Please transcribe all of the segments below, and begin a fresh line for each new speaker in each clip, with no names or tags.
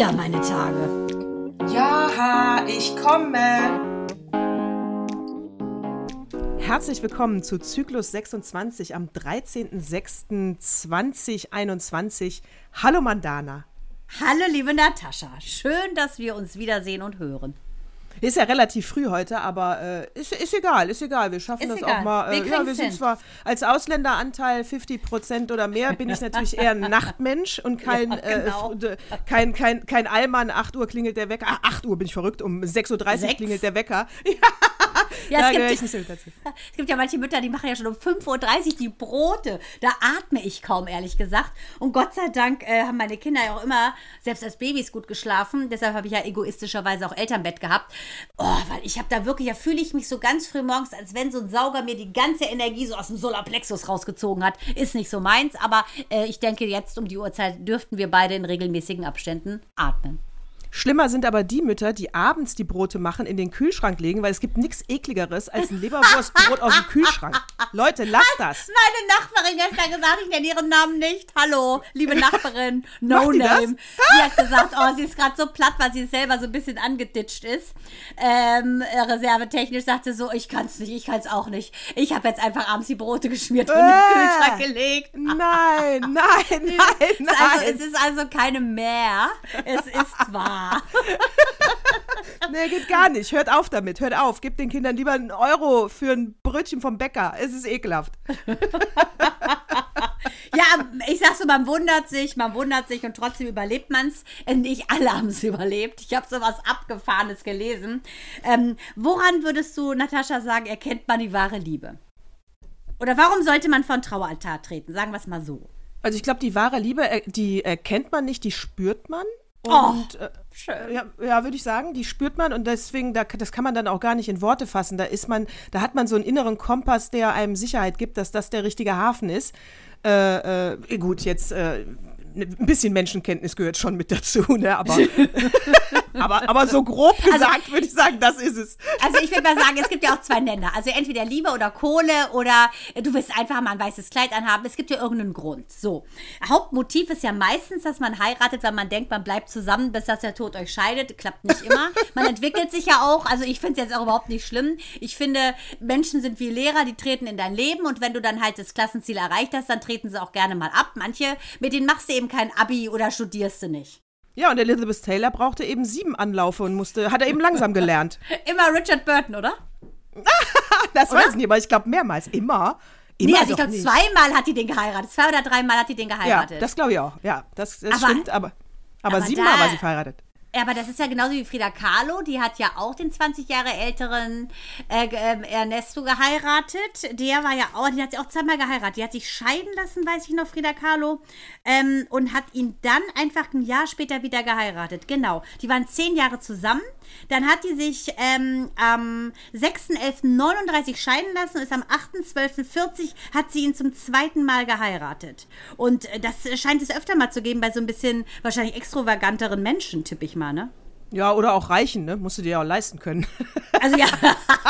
wieder meine Tage.
Ja, ich komme.
Herzlich willkommen zu Zyklus 26 am 13.06.2021. Hallo Mandana.
Hallo liebe Natascha, schön, dass wir uns wiedersehen und hören.
Ist ja relativ früh heute, aber äh, ist, ist egal, ist egal. Wir schaffen
Ist
das
egal.
auch mal. Äh,
Wir
ja, wir sind
hin.
zwar als Ausländeranteil 50 Prozent oder mehr, bin ich natürlich eher ein Nachtmensch und kein,
Ja, genau.
äh, f- d- kein, kein, kein Allmann. 8 Uhr klingelt der Wecker. Ah, 8 Uhr bin ich verrückt, um 6.30 Uhr klingelt der Wecker.
Ja,
da
es,
gehöre ich
gibt,
dazu.
es gibt ja manche Mütter, die machen ja schon um 5.30 Uhr die Brote. Da atme ich kaum, ehrlich gesagt. Und Gott sei Dank äh, haben meine Kinder ja auch immer, selbst als Babys, gut geschlafen. Deshalb habe ich ja egoistischerweise auch Elternbett gehabt. Oh, weil ich habe da wirklich, da fühle ich mich so ganz früh morgens, als wenn so ein Sauger mir die ganze Energie so aus dem Solarplexus rausgezogen hat. Ist nicht so meins, aber äh, ich denke, jetzt um die Uhrzeit dürften wir beide in regelmäßigen Abständen atmen.
Schlimmer sind aber die Mütter, die abends die Brote machen, in den Kühlschrank legen, weil es gibt nichts ekligeres als ein Leberwurstbrot aus dem Kühlschrank. Leute, lasst das.
Meine Nachbarin gestern gesagt, ich nenne ihren Namen nicht. Hallo, liebe Nachbarin, no
die das?
name. Die hat gesagt, oh, sie ist gerade so platt, weil sie selber so ein bisschen angeditscht ist. Ähm, äh, reservetechnisch sagte so, ich kann es nicht, ich kann es auch nicht. Ich habe jetzt einfach abends die Brote geschmiert und in den
Äh.
Kühlschrank gelegt.
Nein, nein, nein,
Es ist also,
nein.
es ist also keine mehr. Es ist wahr.
Nee, geht gar nicht. Hört auf damit, hört auf. Gebt den Kindern lieber einen Euro für ein Brötchen vom Bäcker. Es ist ekelhaft.
Ja, ich sag so, man wundert sich, man wundert sich und trotzdem überlebt man es. Nicht alle haben es überlebt. Ich habe sowas Abgefahrenes gelesen. Ähm, woran würdest du, Natascha, sagen, erkennt man die wahre Liebe? Oder warum sollte man von Traualtar treten? Sagen wir es mal so.
Also ich glaube, die wahre Liebe, äh, die erkennt man nicht, die spürt man.
Oh,
Und äh, ja, ja würde ich sagen, die spürt man und deswegen, da, das kann man dann auch gar nicht in Worte fassen. Da ist man, da hat man so einen inneren Kompass, der einem Sicherheit gibt, dass das der richtige Hafen ist. Äh, äh, gut, jetzt äh, ein bisschen Menschenkenntnis gehört schon mit dazu, ne? Aber, aber, aber so grob gesagt würde ich sagen, das ist es.
Also ich würde mal sagen, es gibt ja auch zwei Nenner. Also entweder Liebe oder Kohle oder du willst einfach mal ein weißes Kleid anhaben. Es gibt ja irgendeinen Grund. So. Hauptmotiv ist ja meistens, dass man heiratet, weil man denkt, man bleibt zusammen, bis dass der Tod euch scheidet. Klappt nicht immer. Man entwickelt sich ja auch. Also ich finde es jetzt auch überhaupt nicht schlimm. Ich finde, Menschen sind wie Lehrer, die treten in dein Leben und wenn du dann halt das Klassenziel erreicht hast, dann treten sie auch gerne mal ab. Manche, mit denen machst du eben kein Abi oder studierst du nicht.
Ja, und Elizabeth Taylor brauchte eben sieben Anlaufe und musste, hat er eben langsam gelernt.
Immer Richard Burton, oder?
Das weiß ich nicht, aber ich glaube mehrmals. Immer. Immer
Nee, also ich glaube, zweimal hat die den geheiratet. Zwei oder dreimal hat die den
Ja,
geheiratet.
das glaube ich auch. Ja, das, das
Aber-
stimmt, aber, aber,
aber
siebenmal war sie verheiratet.
Aber das ist ja genauso wie Frida Kahlo. Die hat ja auch den 20 Jahre älteren äh, ähm, Ernesto geheiratet. Der war ja auch, die hat sie auch zweimal geheiratet. Die hat sich scheiden lassen, weiß ich noch, Frida Kahlo. Ähm, und hat ihn dann einfach ein Jahr später wieder geheiratet. Genau. Die waren zehn Jahre zusammen. Dann hat die sich ähm, am 6.11.39 scheiden lassen und ist am 8.12.40 hat sie ihn zum zweiten Mal geheiratet. Und äh, das scheint es öfter mal zu geben bei so ein bisschen wahrscheinlich extravaganteren Menschen, tippe ich mal, ne?
Ja, oder auch reichen, ne? Musst du dir ja auch leisten können.
Also ja.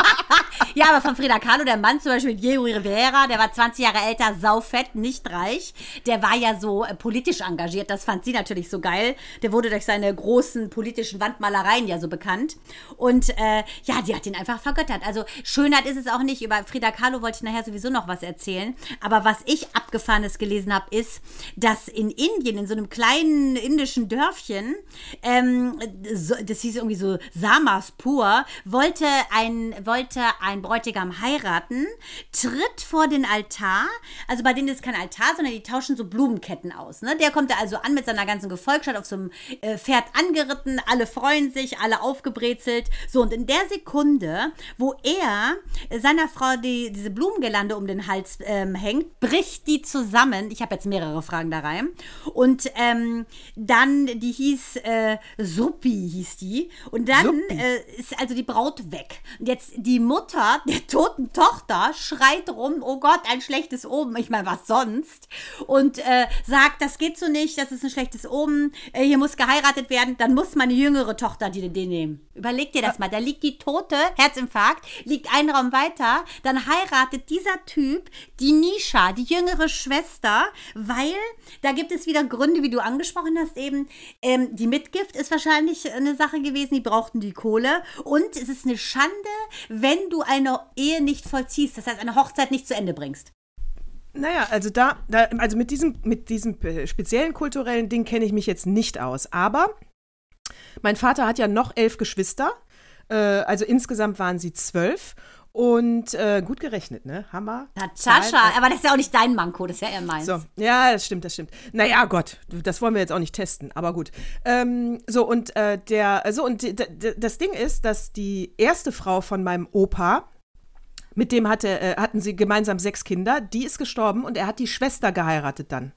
ja, aber von Frida Kahlo, der Mann zum Beispiel, Diego Rivera, der war 20 Jahre älter, saufett, nicht reich. Der war ja so äh, politisch engagiert. Das fand sie natürlich so geil. Der wurde durch seine großen politischen Wandmalereien ja so bekannt. Und äh, ja, die hat ihn einfach vergöttert. Also Schönheit ist es auch nicht. Über Frida Kahlo wollte ich nachher sowieso noch was erzählen. Aber was ich abgefahrenes gelesen habe, ist, dass in Indien, in so einem kleinen indischen Dörfchen, ähm, das hieß irgendwie so Samaspur, wollte ein, wollte ein Bräutigam heiraten, tritt vor den Altar. Also bei denen ist kein Altar, sondern die tauschen so Blumenketten aus. Ne? Der kommt da also an mit seiner ganzen Gefolgschaft auf so einem äh, Pferd angeritten. Alle freuen sich, alle aufgebrezelt. So, und in der Sekunde, wo er seiner Frau die, diese Blumengirlande um den Hals ähm, hängt, bricht die zusammen. Ich habe jetzt mehrere Fragen da rein. Und ähm, dann, die hieß äh, Suppi, hieß die. Und dann äh, ist also die Braut weg. Und jetzt die Mutter Mutter der toten Tochter schreit rum, oh Gott, ein schlechtes Omen. Ich meine, was sonst? Und äh, sagt, das geht so nicht, das ist ein schlechtes Omen, äh, hier muss geheiratet werden, dann muss meine jüngere Tochter die, den nehmen. Überleg dir das mal, da liegt die Tote, Herzinfarkt, liegt einen Raum weiter, dann heiratet dieser Typ die Nisha, die jüngere Schwester, weil da gibt es wieder Gründe, wie du angesprochen hast, eben. Ähm, die Mitgift ist wahrscheinlich eine Sache gewesen, die brauchten die Kohle. Und es ist eine Schande, wenn du eine Ehe nicht vollziehst, das heißt eine Hochzeit nicht zu Ende bringst.
Naja, also da, da also mit diesem, mit diesem speziellen kulturellen Ding kenne ich mich jetzt nicht aus. Aber mein Vater hat ja noch elf Geschwister. Äh, also insgesamt waren sie zwölf. Und äh, gut gerechnet, ne? Hammer.
Natascha, aber das ist ja auch nicht dein Manko, das ist ja eher meins.
So, ja, das stimmt, das stimmt. Naja, Gott, das wollen wir jetzt auch nicht testen, aber gut. Ähm, so, und äh, der, so, und das Ding ist, dass die erste Frau von meinem Opa, mit dem hatte, äh, hatten sie gemeinsam sechs Kinder, die ist gestorben und er hat die Schwester geheiratet dann.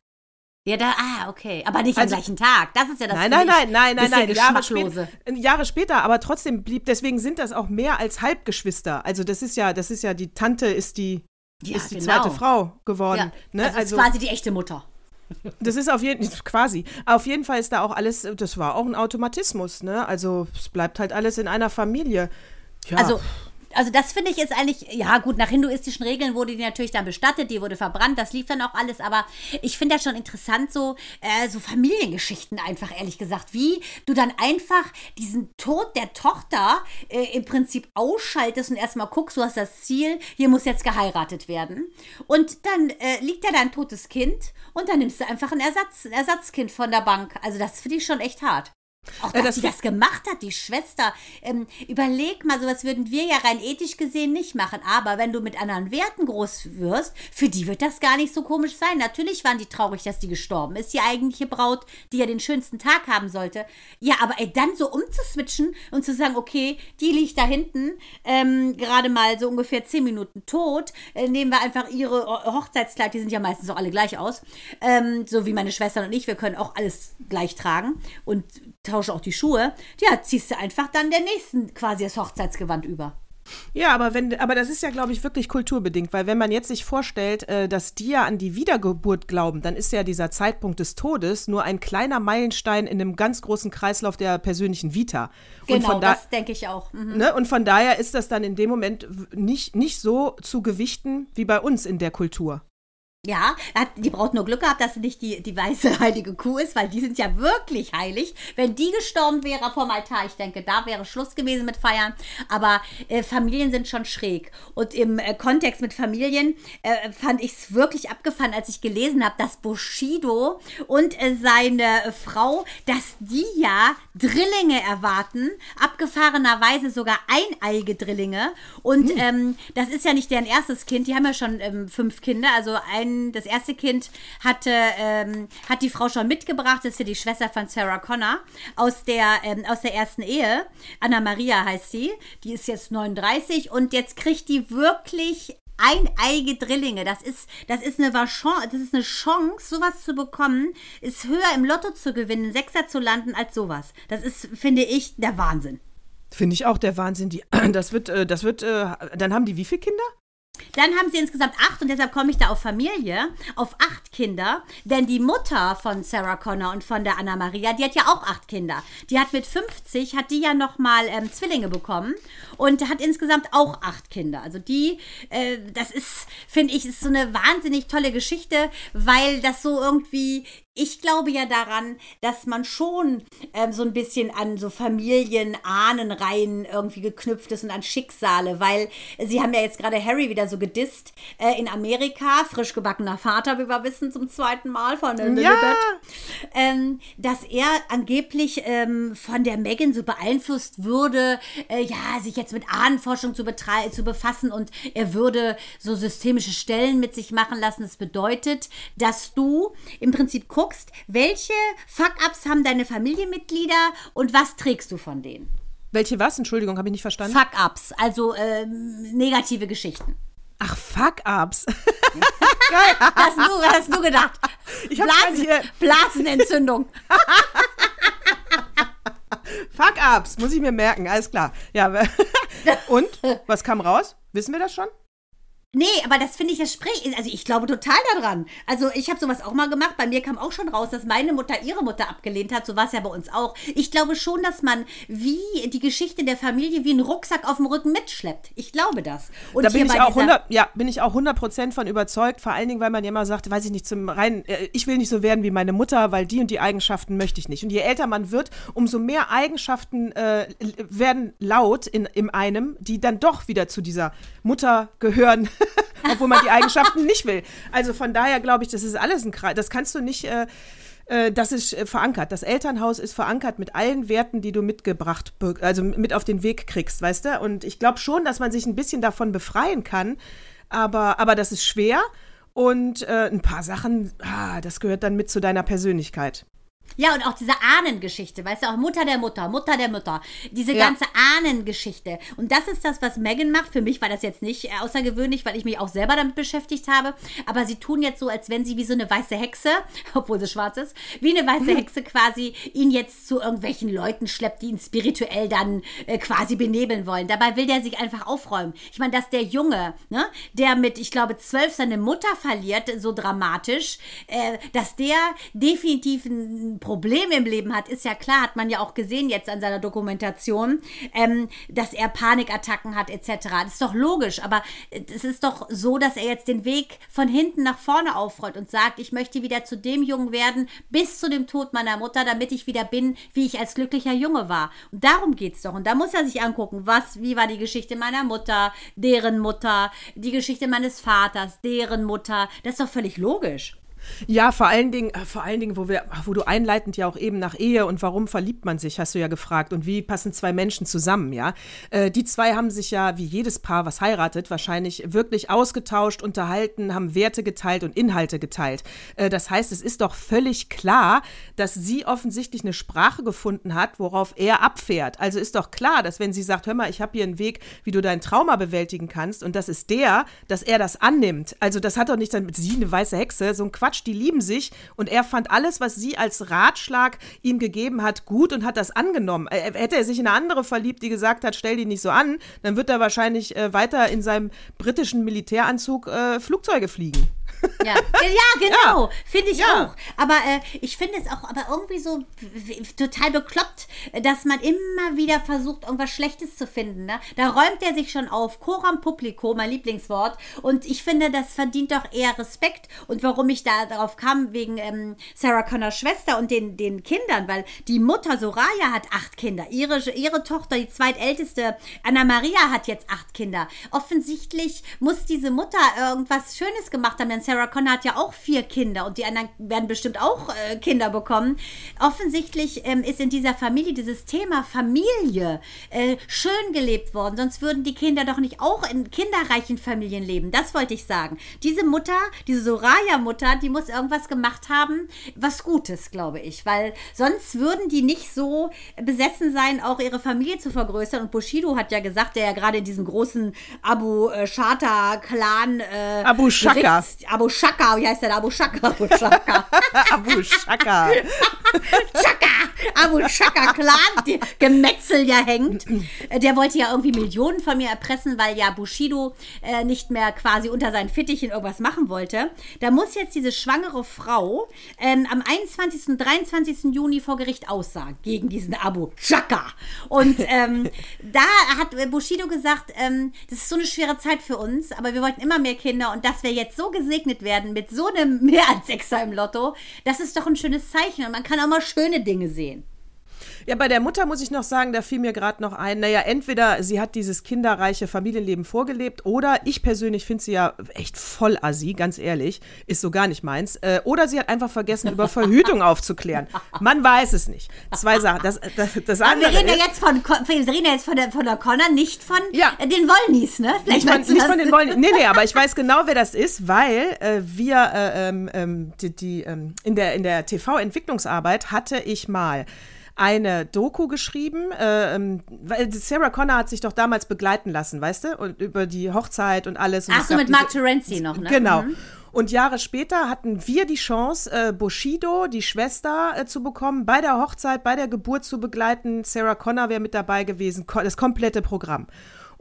Ja, da, ah, okay. Aber nicht also, am gleichen Tag. Das ist ja das
Nein, nein, nein, nein, nein, nein. Jahre, spät, Jahre später, aber trotzdem blieb, deswegen sind das auch mehr als Halbgeschwister. Also das ist ja, das ist ja, die Tante ist die, ja, ist die genau. zweite Frau geworden. Ja,
ne? Das also, ist quasi die echte Mutter.
Das ist auf jeden quasi. Auf jeden Fall ist da auch alles, das war auch ein Automatismus, ne? Also es bleibt halt alles in einer Familie.
Ja. Also also das finde ich ist eigentlich, ja gut, nach hinduistischen Regeln wurde die natürlich dann bestattet, die wurde verbrannt, das lief dann auch alles, aber ich finde das schon interessant, so, äh, so Familiengeschichten einfach, ehrlich gesagt, wie du dann einfach diesen Tod der Tochter äh, im Prinzip ausschaltest und erstmal guckst, du hast das Ziel, hier muss jetzt geheiratet werden. Und dann äh, liegt da dein totes Kind und dann nimmst du einfach ein, Ersatz, ein Ersatzkind von der Bank. Also das finde ich schon echt hart. Auch dass das sie das gemacht hat, die Schwester. Ähm, überleg mal, sowas würden wir ja rein ethisch gesehen nicht machen. Aber wenn du mit anderen Werten groß wirst, für die wird das gar nicht so komisch sein. Natürlich waren die traurig, dass die gestorben ist, die eigentliche Braut, die ja den schönsten Tag haben sollte. Ja, aber ey, dann so umzuswitchen und zu sagen, okay, die liegt da hinten, ähm, gerade mal so ungefähr zehn Minuten tot, äh, nehmen wir einfach ihre Hochzeitskleid, die sind ja meistens auch alle gleich aus, ähm, so wie meine Schwestern und ich, wir können auch alles gleich tragen und tausche auch die Schuhe, ja, ziehst du einfach dann der nächsten quasi das Hochzeitsgewand über.
Ja, aber wenn, aber das ist ja, glaube ich, wirklich kulturbedingt, weil wenn man jetzt sich vorstellt, äh, dass die ja an die Wiedergeburt glauben, dann ist ja dieser Zeitpunkt des Todes nur ein kleiner Meilenstein in einem ganz großen Kreislauf der persönlichen Vita.
Genau, da, das denke ich auch.
Mhm. Ne, und von daher ist das dann in dem Moment nicht, nicht so zu gewichten wie bei uns in der Kultur.
Ja, die braucht nur Glück gehabt, dass sie nicht die, die weiße heilige Kuh ist, weil die sind ja wirklich heilig. Wenn die gestorben wäre vom Altar, ich denke, da wäre Schluss gewesen mit Feiern. Aber äh, Familien sind schon schräg. Und im äh, Kontext mit Familien äh, fand ich es wirklich abgefahren, als ich gelesen habe, dass Bushido und äh, seine Frau, dass die ja Drillinge erwarten, abgefahrenerweise sogar eineige Drillinge. Und hm. ähm, das ist ja nicht deren erstes Kind, die haben ja schon ähm, fünf Kinder, also ein das erste Kind hatte, ähm, hat die Frau schon mitgebracht. Das ist ja die Schwester von Sarah Connor aus der, ähm, aus der ersten Ehe. Anna Maria heißt sie. Die ist jetzt 39 und jetzt kriegt die wirklich eineige Drillinge. Das ist, das ist eine Chance, das ist eine Chance, sowas zu bekommen, ist höher im Lotto zu gewinnen, Sechser zu landen als sowas. Das ist, finde ich, der Wahnsinn.
Finde ich auch der Wahnsinn. Die, das wird, äh, das wird, äh, dann haben die wie viele Kinder?
Dann haben sie insgesamt acht und deshalb komme ich da auf Familie, auf acht Kinder. Denn die Mutter von Sarah Connor und von der Anna Maria, die hat ja auch acht Kinder. Die hat mit 50, hat die ja nochmal ähm, Zwillinge bekommen und hat insgesamt auch acht Kinder. Also die, äh, das ist, finde ich, ist so eine wahnsinnig tolle Geschichte, weil das so irgendwie ich glaube ja daran, dass man schon ähm, so ein bisschen an so Familienahnenreihen irgendwie geknüpft ist und an Schicksale, weil sie haben ja jetzt gerade Harry wieder so gedisst äh, in Amerika, frisch gebackener Vater, wie wir wissen, zum zweiten Mal von der ja. ähm, dass er angeblich ähm, von der Megan so beeinflusst würde, äh, ja, sich jetzt mit Ahnenforschung zu, zu befassen und er würde so systemische Stellen mit sich machen lassen. Das bedeutet, dass du im Prinzip guckst, guckst, welche Fuck-Ups haben deine Familienmitglieder und was trägst du von denen?
Welche was? Entschuldigung, habe ich nicht verstanden.
Fuck-Ups, also äh, negative Geschichten.
Ach, Fuck-Ups.
Geil. hast, du, hast du gedacht?
Ich Blasen,
Blasenentzündung.
Fuck-Ups, muss ich mir merken, alles klar. Ja, und? Was kam raus? Wissen wir das schon?
Nee, aber das finde ich das Sprich. Also ich glaube total daran. Also ich habe sowas auch mal gemacht. Bei mir kam auch schon raus, dass meine Mutter ihre Mutter abgelehnt hat. So war es ja bei uns auch. Ich glaube schon, dass man wie die Geschichte der Familie wie einen Rucksack auf dem Rücken mitschleppt. Ich glaube das.
Und da bin ich auch 100, ja, bin ich auch 100 Prozent von überzeugt. Vor allen Dingen, weil man ja immer sagt, weiß ich nicht, zum rein, äh, ich will nicht so werden wie meine Mutter, weil die und die Eigenschaften möchte ich nicht. Und je älter man wird, umso mehr Eigenschaften äh, werden laut in, in einem, die dann doch wieder zu dieser Mutter gehören. obwohl man die Eigenschaften nicht will. Also von daher glaube ich, das ist alles ein Kreis. Das kannst du nicht. Äh, äh, das ist äh, verankert. Das Elternhaus ist verankert mit allen Werten, die du mitgebracht, also mit auf den Weg kriegst, weißt du? Und ich glaube schon, dass man sich ein bisschen davon befreien kann, aber, aber das ist schwer. Und äh, ein paar Sachen, ah, das gehört dann mit zu deiner Persönlichkeit.
Ja, und auch diese Ahnengeschichte, weißt du, auch Mutter der Mutter, Mutter der Mutter, diese ja. ganze Ahnengeschichte. Und das ist das, was Megan macht. Für mich war das jetzt nicht außergewöhnlich, weil ich mich auch selber damit beschäftigt habe. Aber sie tun jetzt so, als wenn sie wie so eine weiße Hexe, obwohl sie schwarz ist, wie eine weiße mhm. Hexe quasi ihn jetzt zu irgendwelchen Leuten schleppt, die ihn spirituell dann äh, quasi benebeln wollen. Dabei will der sich einfach aufräumen. Ich meine, dass der Junge, ne, der mit, ich glaube, zwölf seine Mutter verliert, so dramatisch, äh, dass der definitiv ein Problem im Leben hat, ist ja klar, hat man ja auch gesehen jetzt an seiner Dokumentation, ähm, dass er Panikattacken hat etc. Das ist doch logisch, aber es ist doch so, dass er jetzt den Weg von hinten nach vorne aufrollt und sagt, ich möchte wieder zu dem Jungen werden, bis zu dem Tod meiner Mutter, damit ich wieder bin, wie ich als glücklicher Junge war. Und darum geht es doch. Und da muss er sich angucken, was, wie war die Geschichte meiner Mutter, deren Mutter, die Geschichte meines Vaters, deren Mutter. Das ist doch völlig logisch.
Ja, vor allen Dingen, äh, vor allen Dingen, wo wir, wo du einleitend ja auch eben nach Ehe und warum verliebt man sich, hast du ja gefragt und wie passen zwei Menschen zusammen, ja? Äh, die zwei haben sich ja wie jedes Paar, was heiratet, wahrscheinlich wirklich ausgetauscht, unterhalten, haben Werte geteilt und Inhalte geteilt. Äh, das heißt, es ist doch völlig klar, dass sie offensichtlich eine Sprache gefunden hat, worauf er abfährt. Also ist doch klar, dass wenn sie sagt, hör mal, ich habe hier einen Weg, wie du dein Trauma bewältigen kannst und das ist der, dass er das annimmt. Also das hat doch nicht dann mit sie eine weiße Hexe, so ein Quatsch Quatsch, die lieben sich und er fand alles, was sie als Ratschlag ihm gegeben hat, gut und hat das angenommen. Hätte er sich in eine andere verliebt, die gesagt hat, stell die nicht so an, dann wird er wahrscheinlich äh, weiter in seinem britischen Militäranzug äh, Flugzeuge fliegen.
Ja, ja genau. Ja. Finde ich ja. auch. Aber äh, ich finde es auch aber irgendwie so total bekloppt, dass man immer wieder versucht, irgendwas Schlechtes zu finden. Ne? Da räumt er sich schon auf. Coram publico, mein Lieblingswort. Und ich finde, das verdient doch eher Respekt. Und warum ich da darauf kam, wegen ähm, Sarah Connors Schwester und den, den Kindern, weil die Mutter Soraya hat acht Kinder. Ihre, ihre Tochter, die zweitälteste, Anna Maria, hat jetzt acht Kinder. Offensichtlich muss diese Mutter irgendwas Schönes gemacht haben, denn Sarah Sarah Connor hat ja auch vier Kinder und die anderen werden bestimmt auch äh, Kinder bekommen. Offensichtlich ähm, ist in dieser Familie dieses Thema Familie äh, schön gelebt worden, sonst würden die Kinder doch nicht auch in kinderreichen Familien leben. Das wollte ich sagen. Diese Mutter, diese Soraya-Mutter, die muss irgendwas gemacht haben, was Gutes, glaube ich, weil sonst würden die nicht so besessen sein, auch ihre Familie zu vergrößern. Und Bushido hat ja gesagt, der ja gerade in diesem großen Abu äh, Shata-Clan
äh, Abu Shaka.
Abu Abu Shaka, wie heißt der? Abu Shaka. Abu Shaka.
Abu Shaka.
Shaka. Abu Shaka Clan, Gemetzel ja hängt. Der wollte ja irgendwie Millionen von mir erpressen, weil ja Bushido äh, nicht mehr quasi unter seinen Fittichen irgendwas machen wollte. Da muss jetzt diese schwangere Frau ähm, am 21. und 23. Juni vor Gericht aussagen gegen diesen Abu Shaka. Und ähm, da hat Bushido gesagt, ähm, das ist so eine schwere Zeit für uns, aber wir wollten immer mehr Kinder und dass wir jetzt so gesegnet gesegnet werden mit so einem mehr als Sechser im Lotto, das ist doch ein schönes Zeichen und man kann auch mal schöne Dinge sehen.
Ja, bei der Mutter muss ich noch sagen, da fiel mir gerade noch ein, naja, entweder sie hat dieses kinderreiche Familienleben vorgelebt oder ich persönlich finde sie ja echt voll assi, ganz ehrlich, ist so gar nicht meins. Äh, oder sie hat einfach vergessen, über Verhütung aufzuklären. Man weiß es nicht. Zwei Sachen. Das, das, das
andere wir reden ja jetzt von, wir reden ja jetzt von der, von der Connor, nicht von ja. den Wollnies, ne?
Vielleicht nicht, von, nicht von den Wollnies. Nee, nee, aber ich weiß genau, wer das ist, weil äh, wir äh, ähm, ähm die, die ähm, in der, in der TV-Entwicklungsarbeit hatte ich mal eine Doku geschrieben, äh, ähm, weil Sarah Connor hat sich doch damals begleiten lassen, weißt du, und über die Hochzeit und alles. Und
Ach so, mit Mark Terenzi noch, ne?
Genau. Mhm. Und Jahre später hatten wir die Chance, äh, Bushido, die Schwester, äh, zu bekommen, bei der Hochzeit, bei der Geburt zu begleiten. Sarah Connor wäre mit dabei gewesen, das komplette Programm.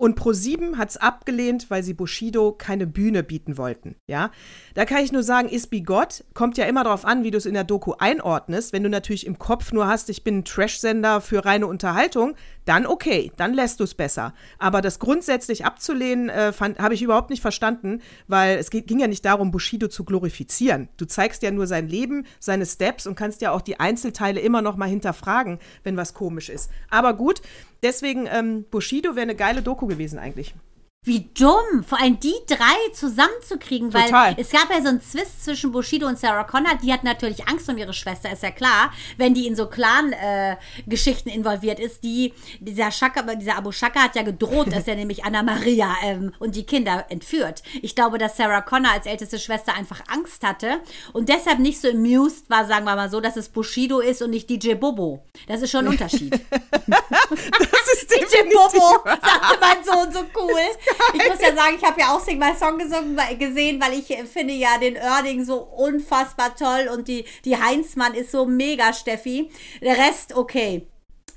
Und Pro7 hat es abgelehnt, weil sie Bushido keine Bühne bieten wollten. Ja, da kann ich nur sagen, ist be God, kommt ja immer darauf an, wie du es in der Doku einordnest. Wenn du natürlich im Kopf nur hast, ich bin ein Trash-Sender für reine Unterhaltung, dann okay, dann lässt du es besser. Aber das grundsätzlich abzulehnen, äh, habe ich überhaupt nicht verstanden, weil es ging ja nicht darum, Bushido zu glorifizieren. Du zeigst ja nur sein Leben, seine Steps und kannst ja auch die Einzelteile immer noch mal hinterfragen, wenn was komisch ist. Aber gut, deswegen ähm, Bushido wäre eine geile Doku gewesen eigentlich.
Wie dumm, vor allem die drei zusammenzukriegen, Total. weil es gab ja so einen Zwist zwischen Bushido und Sarah Connor. Die hat natürlich Angst um ihre Schwester, ist ja klar, wenn die in so Clan-Geschichten äh, involviert ist. Die, dieser, Shaka, dieser Abu Shaka hat ja gedroht, dass er nämlich Anna Maria ähm, und die Kinder entführt. Ich glaube, dass Sarah Connor als älteste Schwester einfach Angst hatte und deshalb nicht so amused war, sagen wir mal so, dass es Bushido ist und nicht DJ Bobo. Das ist schon ein Unterschied.
das ist
DJ Bobo, sagte mein Sohn so cool. Ich muss ja sagen, ich habe ja auch Sing My Song gesungen, gesehen, weil ich finde ja den Oerding so unfassbar toll und die, die Heinzmann ist so mega, Steffi. Der Rest, okay.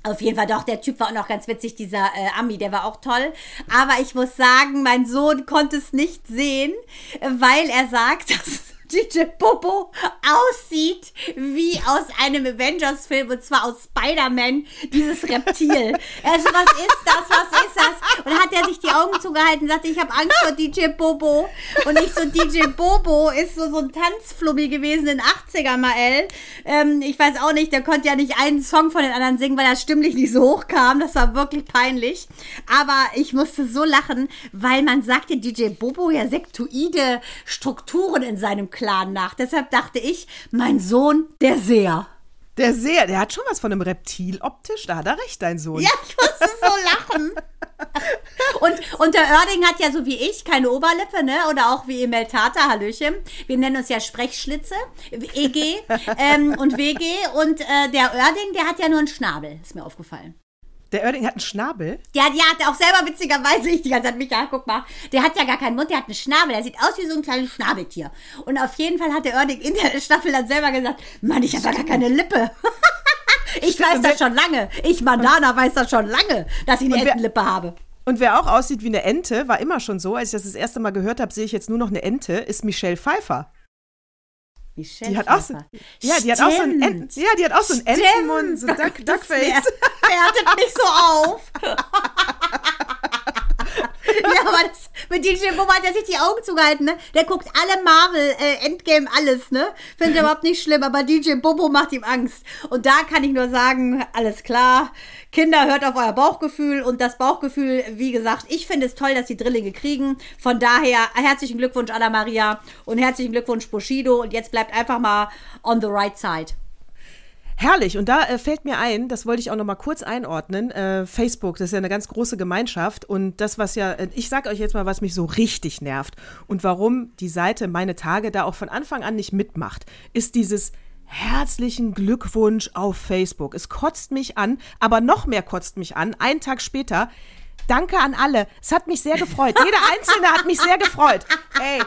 Auf jeden Fall doch, der Typ war auch noch ganz witzig, dieser äh, Ami, der war auch toll. Aber ich muss sagen, mein Sohn konnte es nicht sehen, weil er sagt, dass DJ Bobo aussieht wie aus einem Avengers-Film und zwar aus Spider-Man, dieses Reptil. Also, was ist das? Was ist das? Und hat er sich die Augen zugehalten und sagte, ich habe Angst vor DJ Bobo. Und ich so, DJ Bobo ist so, so ein Tanzflummi gewesen in 80er Mael. Ähm, ich weiß auch nicht, der konnte ja nicht einen Song von den anderen singen, weil er stimmlich nicht so hoch kam. Das war wirklich peinlich. Aber ich musste so lachen, weil man sagte DJ Bobo ja sektoide Strukturen in seinem Clan nach. Deshalb dachte ich, mein Sohn, der Seher.
Der Seher, der hat schon was von einem Reptil optisch. Da hat er recht, dein Sohn.
Ja, ich musste so lachen. und, und der Oerding hat ja so wie ich keine Oberlippe, ne? Oder auch wie Emel Tata, Hallöchen. Wir nennen uns ja Sprechschlitze, EG ähm, und WG. Und äh, der Oerding, der hat ja nur einen Schnabel, ist mir aufgefallen.
Der Oerding hat einen Schnabel?
Ja, die hat auch selber witzigerweise, ich die ganze Zeit, Micha, guck mal, der hat ja gar keinen Mund, der hat einen Schnabel, der sieht aus wie so ein kleines Schnabeltier. Und auf jeden Fall hat der Oerding in der Staffel dann selber gesagt, Mann, ich habe ja gar keine Lippe. ich weiß das schon lange. Ich, Mandana, weiß das schon lange, dass ich eine Entenlippe habe.
Und wer auch aussieht wie eine Ente, war immer schon so, als ich das das erste Mal gehört habe, sehe ich jetzt nur noch eine Ente, ist Michelle Pfeiffer.
Michelle
die hat auch so, ja, die hat auch so einen Enten, ja, die hat auch so einen Entenmund, so Duck, Duckface.
Wertet mich so auf. ja, aber das, mit DJ Bobo hat er sich die Augen zugehalten, ne? Der guckt alle Marvel, äh, Endgame, alles, ne? Findet er überhaupt nicht schlimm, aber DJ Bobo macht ihm Angst. Und da kann ich nur sagen, alles klar. Kinder, hört auf euer Bauchgefühl und das Bauchgefühl, wie gesagt, ich finde es toll, dass die Drillinge kriegen. Von daher herzlichen Glückwunsch Anna Maria und herzlichen Glückwunsch Bushido und jetzt bleibt einfach mal on the right side.
Herrlich. Und da äh, fällt mir ein, das wollte ich auch noch mal kurz einordnen. Äh, Facebook, das ist ja eine ganz große Gemeinschaft. Und das, was ja, äh, ich sage euch jetzt mal, was mich so richtig nervt und warum die Seite Meine Tage da auch von Anfang an nicht mitmacht, ist dieses herzlichen Glückwunsch auf Facebook. Es kotzt mich an, aber noch mehr kotzt mich an. Einen Tag später. Danke an alle. Es hat mich sehr gefreut. Jeder Einzelne hat mich sehr gefreut. Ey,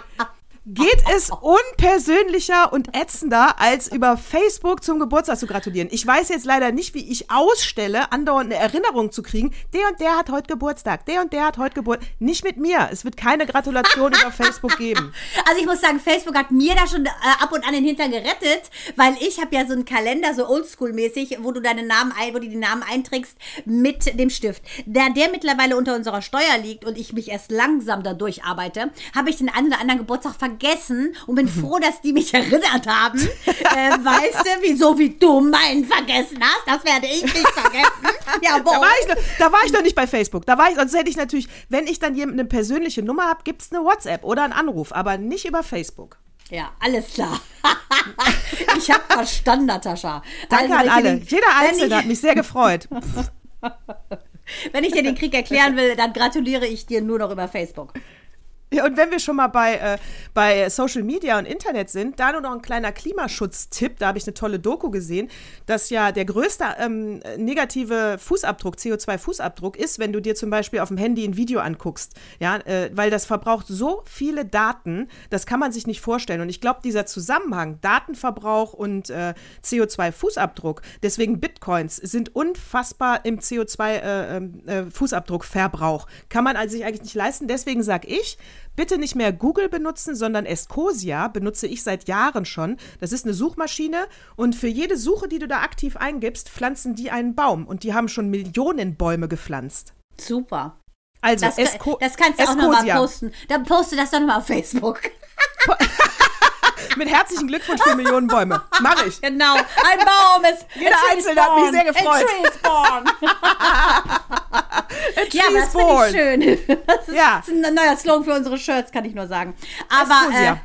geht es unpersönlicher und ätzender, als über Facebook zum Geburtstag zu gratulieren. Ich weiß jetzt leider nicht, wie ich ausstelle, andauernd eine Erinnerung zu kriegen. Der und der hat heute Geburtstag, der und der hat heute Geburtstag. Nicht mit mir. Es wird keine Gratulation über Facebook geben.
Also ich muss sagen, Facebook hat mir da schon äh, ab und an den Hintern gerettet, weil ich habe ja so einen Kalender, so oldschool-mäßig, wo du deine Namen wo du die Namen einträgst mit dem Stift. Da der mittlerweile unter unserer Steuer liegt und ich mich erst langsam da durcharbeite, habe ich den einen oder anderen Geburtstag vergessen vergessen und bin froh, dass die mich erinnert haben. äh, weißt du, wieso, wie du meinen vergessen hast? Das werde ich nicht vergessen. Jawohl.
Da war, ich noch, da war ich noch nicht bei Facebook. Da war ich, sonst hätte ich natürlich, wenn ich dann jemand eine persönliche Nummer habe, gibt es eine WhatsApp oder einen Anruf, aber nicht über Facebook.
Ja, alles klar. ich habe verstanden, Natascha.
Danke also, an alle. Den, Jeder Einzelne hat mich sehr gefreut.
wenn ich dir den Krieg erklären will, dann gratuliere ich dir nur noch über Facebook.
Ja, und wenn wir schon mal bei, äh, bei Social Media und Internet sind, da nur noch ein kleiner Klimaschutztipp. Da habe ich eine tolle Doku gesehen, dass ja der größte ähm, negative Fußabdruck, CO2-Fußabdruck ist, wenn du dir zum Beispiel auf dem Handy ein Video anguckst. Ja, äh, weil das verbraucht so viele Daten, das kann man sich nicht vorstellen. Und ich glaube, dieser Zusammenhang, Datenverbrauch und äh, CO2-Fußabdruck, deswegen Bitcoins, sind unfassbar im CO2-Fußabdruckverbrauch. Äh, kann man also sich eigentlich nicht leisten. Deswegen sage ich, Bitte nicht mehr Google benutzen, sondern Escosia benutze ich seit Jahren schon. Das ist eine Suchmaschine und für jede Suche, die du da aktiv eingibst, pflanzen die einen Baum und die haben schon Millionen Bäume gepflanzt.
Super.
Also,
Das,
Esco
das kannst du auch nochmal posten. Dann poste das doch nochmal auf Facebook.
Mit herzlichen Glückwunsch für Millionen Bäume. Mach ich.
Genau. Ein Baum ist.
Jeder Einzelne hat mich sehr gefreut.
A tree Ja, das finde ich schön. Das ist,
Ja.
ist ein neuer Slogan für unsere Shirts, kann ich nur sagen. Aber äh,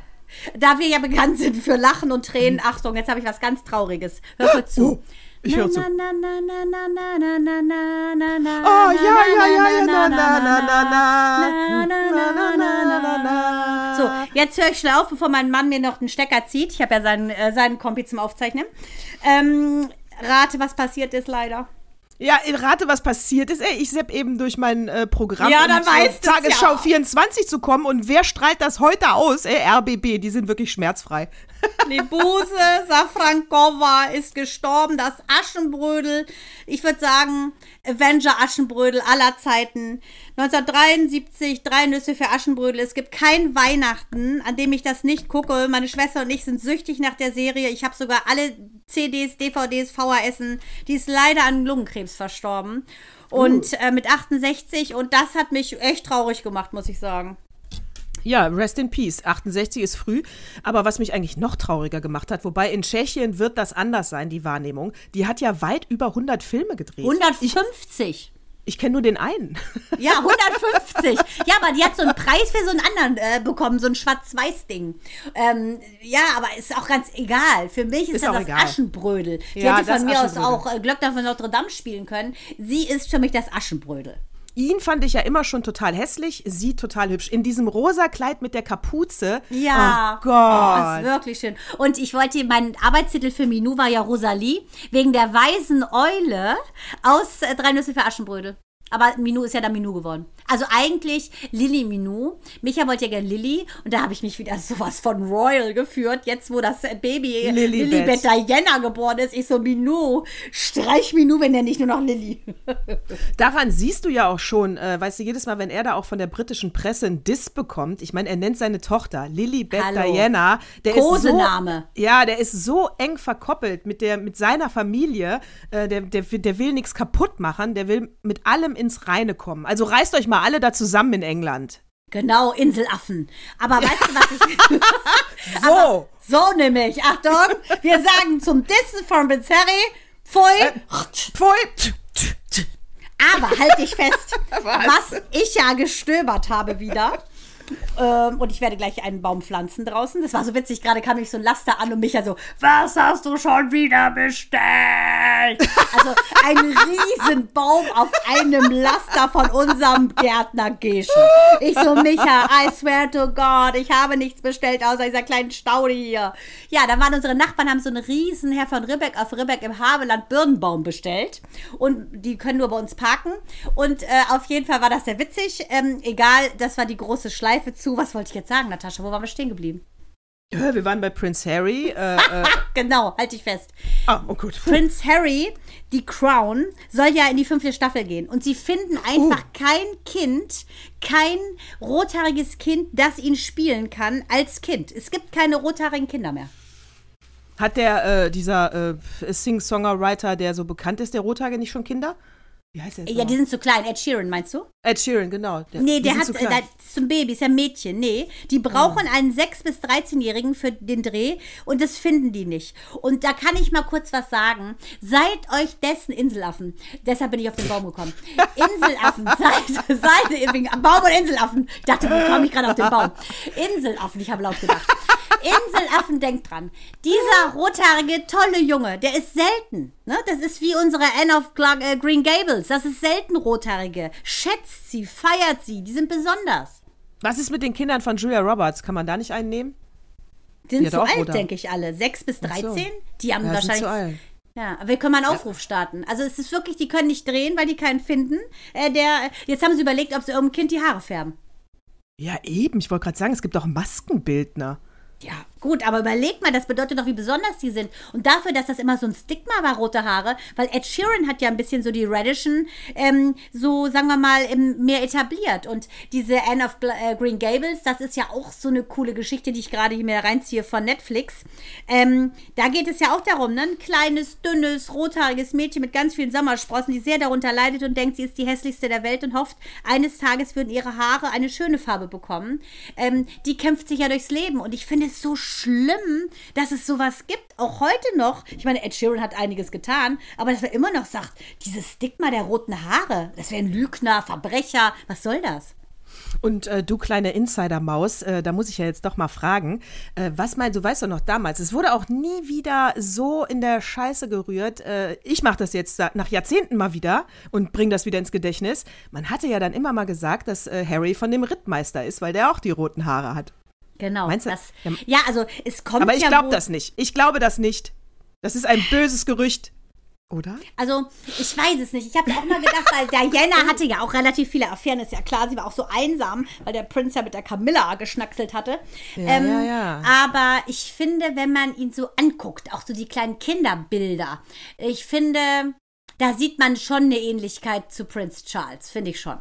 da wir ja bekannt sind für Lachen und Tränen, Achtung, jetzt habe ich was ganz Trauriges. Hör kurz zu.
Oh, ich höre zu.
Na, na, na, na, na, na, na, na, na, na, na,
Oh, ja,
na,
ja, ja, ja,
na,
na, na, na, na,
na,
na, na, na, na, na, na.
So, jetzt höre ich schnell auf, bevor mein Mann mir noch den Stecker zieht. Ich habe ja seinen, äh, seinen Kompi zum Aufzeichnen. Ähm, rate, was passiert ist leider.
Ja, rate, was passiert ist. Ey, ich sepp eben durch mein äh, Programm,
Ja,
um zur Tagesschau
ja.
24 zu kommen. Und wer strahlt das heute aus? Ey, RBB, die sind wirklich schmerzfrei.
Nebuse Safrankova ist gestorben, das Aschenbrödel. Ich würde sagen, Avenger Aschenbrödel aller Zeiten. 1973, drei Nüsse für Aschenbrödel. Es gibt kein Weihnachten, an dem ich das nicht gucke. Meine Schwester und ich sind süchtig nach der Serie. Ich habe sogar alle CDs, DVDs, VHSen. Die ist leider an Lungenkrebs verstorben. Und äh, mit 68. Und das hat mich echt traurig gemacht, muss ich sagen.
Ja, rest in peace. 68 ist früh. Aber was mich eigentlich noch trauriger gemacht hat, wobei in Tschechien wird das anders sein, die Wahrnehmung. Die hat ja weit über 100 Filme gedreht.
150.
Ich kenne nur den einen.
Ja, 150. ja, aber die hat so einen Preis für so einen anderen äh, bekommen, so ein Schwarz-Weiß-Ding. Ähm, ja, aber ist auch ganz egal. Für mich ist,
Ist
das das
egal.
Aschenbrödel. Die
Ja,
hätte von mir aus auch äh, Glöckner von Notre Dame spielen können. Sie ist für mich das Aschenbrödel.
Ihn fand ich ja immer schon total hässlich, sie total hübsch. In diesem rosa Kleid mit der Kapuze.
Ja.
Oh Gott.
Oh, ist wirklich schön. Und ich wollte, mein Arbeitstitel für Minou war ja Rosalie, wegen der weisen Eule aus äh, Drei Nüsse für Aschenbrödel. Aber Minou ist ja dann Minou geworden. Also eigentlich Lilly Minou. Micha wollte ja gerne Lilly und da habe ich mich wieder sowas von Royal geführt. Jetzt, wo das Baby
Lilibet.
Diana geboren ist, ich so Minou, streich Minou, wenn der nicht nur noch Lilly.
Daran siehst du ja auch schon, äh, weißt du, jedes Mal, wenn er da auch von der britischen Presse einen Diss bekommt, ich meine, er nennt seine Tochter Lilibet. Diana, der
Kosename.
ist so, ja, der ist so eng verkoppelt mit der, mit seiner Familie, äh, der, der, der will nichts kaputt machen, der will mit allem ins Reine kommen. Also reißt euch mal alle da zusammen in England.
Genau, Inselaffen. Aber weißt du, was ich...
So.
So nämlich, Achtung, wir sagen zum Dissen von Harry, pfui,
Pfui.
aber halt dich fest, was ich ja gestöbert habe wieder. Ähm, und ich werde gleich einen Baum pflanzen draußen. Das war so witzig. Gerade kam ich so ein Laster an und mich ja so, was hast du schon wieder bestellt? Also ein Riesenbaum auf einem Laster von unserem Gärtner Gesche. Ich so, Micha, I swear to God, ich habe nichts bestellt außer dieser kleinen Staude hier. Ja, da waren unsere Nachbarn, haben so einen riesen Herr von Ribbeck auf Ribbeck im Havelland Birnenbaum bestellt. Und die können nur bei uns parken. Und äh, auf jeden Fall war das sehr witzig. Ähm, egal, das war die große Schleife zu. Was wollte ich jetzt sagen, Natascha? Wo waren wir stehen geblieben?
Ja, Wir waren bei Prince Harry. Äh, äh,
Genau, halt dich fest.
ah, oh gut.
Prince Harry, die Crown, soll ja in die fünfte Staffel gehen. Und sie finden einfach kein Kind, kein rothaariges Kind, das ihn spielen kann als Kind. Es gibt keine rothaarigen Kinder mehr.
Hat der, äh, dieser äh, Sing-Songwriter, der so bekannt ist, der Rothaarige, nicht schon Kinder? Wie heißt der?
Ja, die sind zu klein. Ed Sheeran, meinst du?
Ed Sheeran, genau. Der,
Nee, der hat äh, zum Baby, ist ja ein Mädchen. Nee, die brauchen einen 6- bis 13-Jährigen für den Dreh und das finden die nicht. Und da kann ich mal kurz was sagen. Seid euch dessen Inselaffen. Deshalb bin ich auf den Baum gekommen. Inselaffen, seid, seid wegen Baum und Inselaffen. Ich dachte, wo komme ich gerade auf den Baum? Inselaffen, ich habe laut gedacht. Inselaffen, denkt dran. Dieser rothaarige, tolle Junge, der ist selten. Ne? Das ist wie unsere Anne of Clark, äh, Green Gables. Das ist selten rothaarige. Schätzt sie, feiert sie, die sind besonders.
Was ist mit den Kindern von Julia Roberts? Kann man da nicht einen nehmen?
Sind
Ja,
zu alt, denke ich alle. Sechs bis. 13? Die haben
Ja, sind
wahrscheinlich.
zu alt.
Ja, aber wir können mal einen Aufruf starten. Also es ist wirklich, die können nicht drehen, weil die keinen finden. Äh, der, jetzt haben sie überlegt, ob sie irgendeinem Kind die Haare färben.
Ja, eben. Ich wollte gerade sagen, es gibt auch Maskenbildner.
Ja, gut, aber überleg mal, das bedeutet doch, wie besonders die sind. Und dafür, dass das immer so ein Stigma war, rote Haare, weil Ed Sheeran hat ja ein bisschen so die Radischen, ähm, so sagen wir mal, mehr etabliert. Und diese Anne of äh, Green Gables, das ist ja auch so eine coole Geschichte, die ich gerade hier mir reinziehe von Netflix. Ähm, da geht es ja auch darum, ne? ein kleines, dünnes, rothaariges Mädchen mit ganz vielen Sommersprossen, die sehr darunter leidet und denkt, sie ist die hässlichste der Welt und hofft, eines Tages würden ihre Haare eine schöne Farbe bekommen. Ähm, die kämpft sich ja durchs Leben und ich finde es so schlimm, dass es sowas gibt, auch heute noch. Ich meine, Ed Sheeran hat einiges getan, aber dass man immer noch sagt, dieses Stigma der roten Haare, das wäre ein Lügner, Verbrecher, was soll das?
Und äh, du kleine Insider-Maus, äh, da muss ich ja jetzt doch mal fragen, äh, was meinst du, weißt du noch damals, es wurde auch nie wieder so in der Scheiße gerührt. Äh, ich mache das jetzt nach Jahrzehnten mal wieder und bringe das wieder ins Gedächtnis. Man hatte ja dann immer mal gesagt, dass äh, Harry von dem Rittmeister ist, weil der auch die roten Haare hat.
Genau.
Meinst du?
Das,
Ja.
ja, also es kommt
Aber ich
ja
glaube das nicht. Ich glaube das nicht. Das ist ein böses Gerücht. Oder?
Also, ich weiß es nicht. Ich habe auch mal gedacht, weil Diana hatte ja auch relativ viele Affären, ist ja klar. Sie war auch so einsam, weil der Prinz ja mit der Camilla geschnackselt hatte. Ähm,
Ja, ja, ja.
Aber ich finde, wenn man ihn so anguckt, auch so die kleinen Kinderbilder, ich finde, da sieht man schon eine Ähnlichkeit zu Prinz Charles, finde ich schon.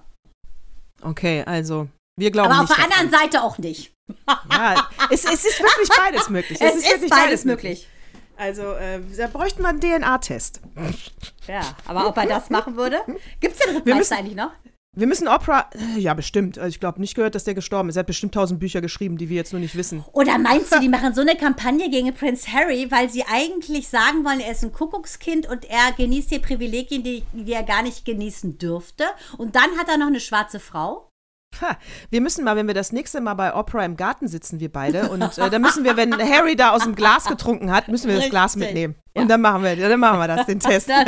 Okay, also wir glauben
Aber auf
nicht
der
daran.
anderen Seite auch nicht.
Ja, es, es ist wirklich beides möglich.
Es, ist,
wirklich
beides möglich.
Also, äh, da bräuchte man einen DNA-Test.
Ja, aber ob er das machen würde? Gibt es den
Wir
Rittmeister
müssen-
eigentlich noch?
Wir müssen Oprah. äh, Ja, bestimmt. Also ich glaube nicht gehört, dass der gestorben ist. Er hat bestimmt tausend Bücher geschrieben, die wir jetzt nur nicht wissen.
Oder meinst du, die machen so eine Kampagne gegen Prince Harry, weil sie eigentlich sagen wollen, er ist ein Kuckuckskind und er genießt hier Privilegien, die, die er gar nicht genießen dürfte? Und dann hat er noch eine schwarze Frau?
Ha, wir müssen mal, wenn wir das nächste Mal bei Oprah im Garten sitzen, wir beide, und äh, dann müssen wir, wenn Harry da aus dem Glas getrunken hat, müssen wir das Glas mitnehmen. Und dann machen wir, dann machen wir das, den Test.
Das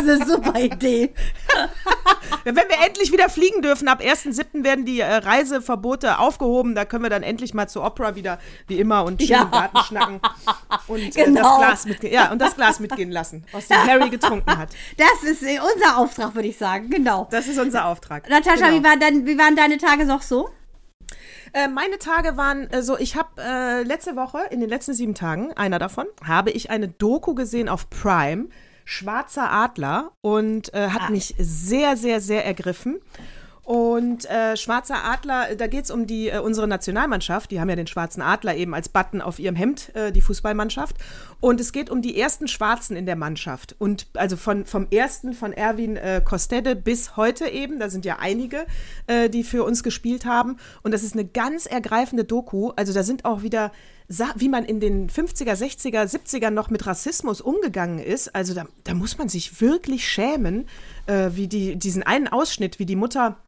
ist eine super Idee.
Wenn wir endlich wieder fliegen dürfen, ab 1.7. werden die äh, Reiseverbote aufgehoben. Da können wir dann endlich mal zu Opera wieder, wie immer, und schön
Ja.
im Garten schnacken. Und äh, das,
Genau.
Glas ja, und das Glas mitgehen lassen, aus dem Harry getrunken hat.
Das ist äh, unser Auftrag, würde ich sagen. Genau.
Das ist unser Auftrag.
Natascha,
Genau.
wie, war dein, wie waren deine Tage noch so?
Äh, meine Tage waren äh, so, ich habe äh, letzte Woche, in den letzten sieben Tagen, einer davon, habe ich eine Doku gesehen auf Prime, Schwarzer Adler, und äh, hat mich sehr, sehr, sehr ergriffen. Und äh, Schwarzer Adler, äh, da geht es um die äh, unsere Nationalmannschaft. Die haben ja den Schwarzen Adler eben als Button auf ihrem Hemd, äh, die Fußballmannschaft. Und es geht um die ersten Schwarzen in der Mannschaft. Und also von, vom ersten, von Erwin äh, Kostede bis heute eben, da sind ja einige, äh, die für uns gespielt haben. Und das ist eine ganz ergreifende Doku. Also da sind auch wieder, wie man in den 50er, 60er, 70er noch mit Rassismus umgegangen ist. Also da, da muss man sich wirklich schämen, äh, wie die, diesen einen Ausschnitt, wie die Mutter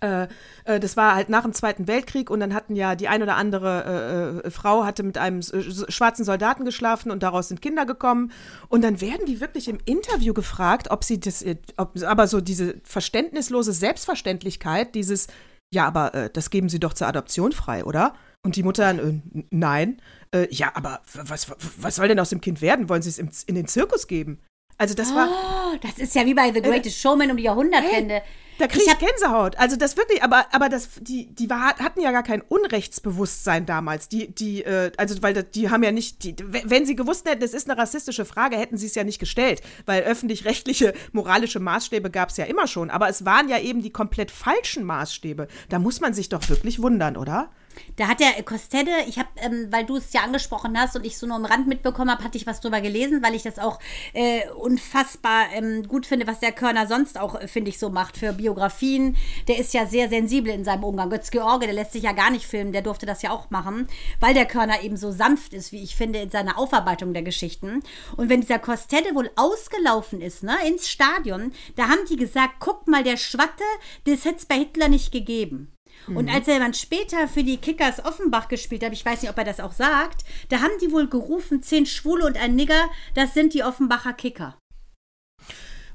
äh, äh, das war halt nach dem Zweiten Weltkrieg und dann hatten ja die ein oder andere äh, äh, Frau hatte mit einem schwarzen Soldaten geschlafen und daraus sind Kinder gekommen und dann werden die wirklich im Interview gefragt, ob sie das, äh, ob, aber so diese verständnislose Selbstverständlichkeit, dieses ja, aber äh, das geben Sie doch zur Adoption frei, oder? Und die Mutter äh, nein. Äh, ja, aber was, was soll denn aus dem Kind werden? Wollen Sie es in den Zirkus geben? Also das war,
Oh, das ist ja wie bei The Greatest Showman um die Jahrhundertwende.
da kriege
Ich
ich, Gänsehaut. Also das wirklich, aber, aber das, die, die war, hatten ja gar kein Unrechtsbewusstsein damals. Die, die, äh, also weil die haben ja nicht, die, wenn sie gewusst hätten, es ist eine rassistische Frage, hätten sie es ja nicht gestellt, weil öffentlich-rechtliche moralische Maßstäbe gab es ja immer schon. Aber es waren ja eben die komplett falschen Maßstäbe. Da muss man sich doch wirklich wundern, oder?
Da hat der Kostede, ich habe, ähm, weil du es ja angesprochen hast und ich so nur am Rand mitbekommen habe, hatte ich was drüber gelesen, weil ich das auch äh, unfassbar ähm, gut finde, was der Körner sonst auch, äh, finde ich, so macht für Biografien. Der ist ja sehr sensibel in seinem Umgang. Götz George, der lässt sich ja gar nicht filmen, der durfte das ja auch machen, weil der Körner eben so sanft ist, wie ich finde, in seiner Aufarbeitung der Geschichten. Und wenn dieser Kostede wohl ausgelaufen ist, ne, ins Stadion, da haben die gesagt, guck mal, der Schwatte, das hätte es bei Hitler nicht gegeben. Und als er dann später für die Kickers Offenbach gespielt hat, ich weiß nicht, ob er das auch sagt, da haben die wohl gerufen, zehn Schwule und ein Nigger, das sind die Offenbacher Kicker.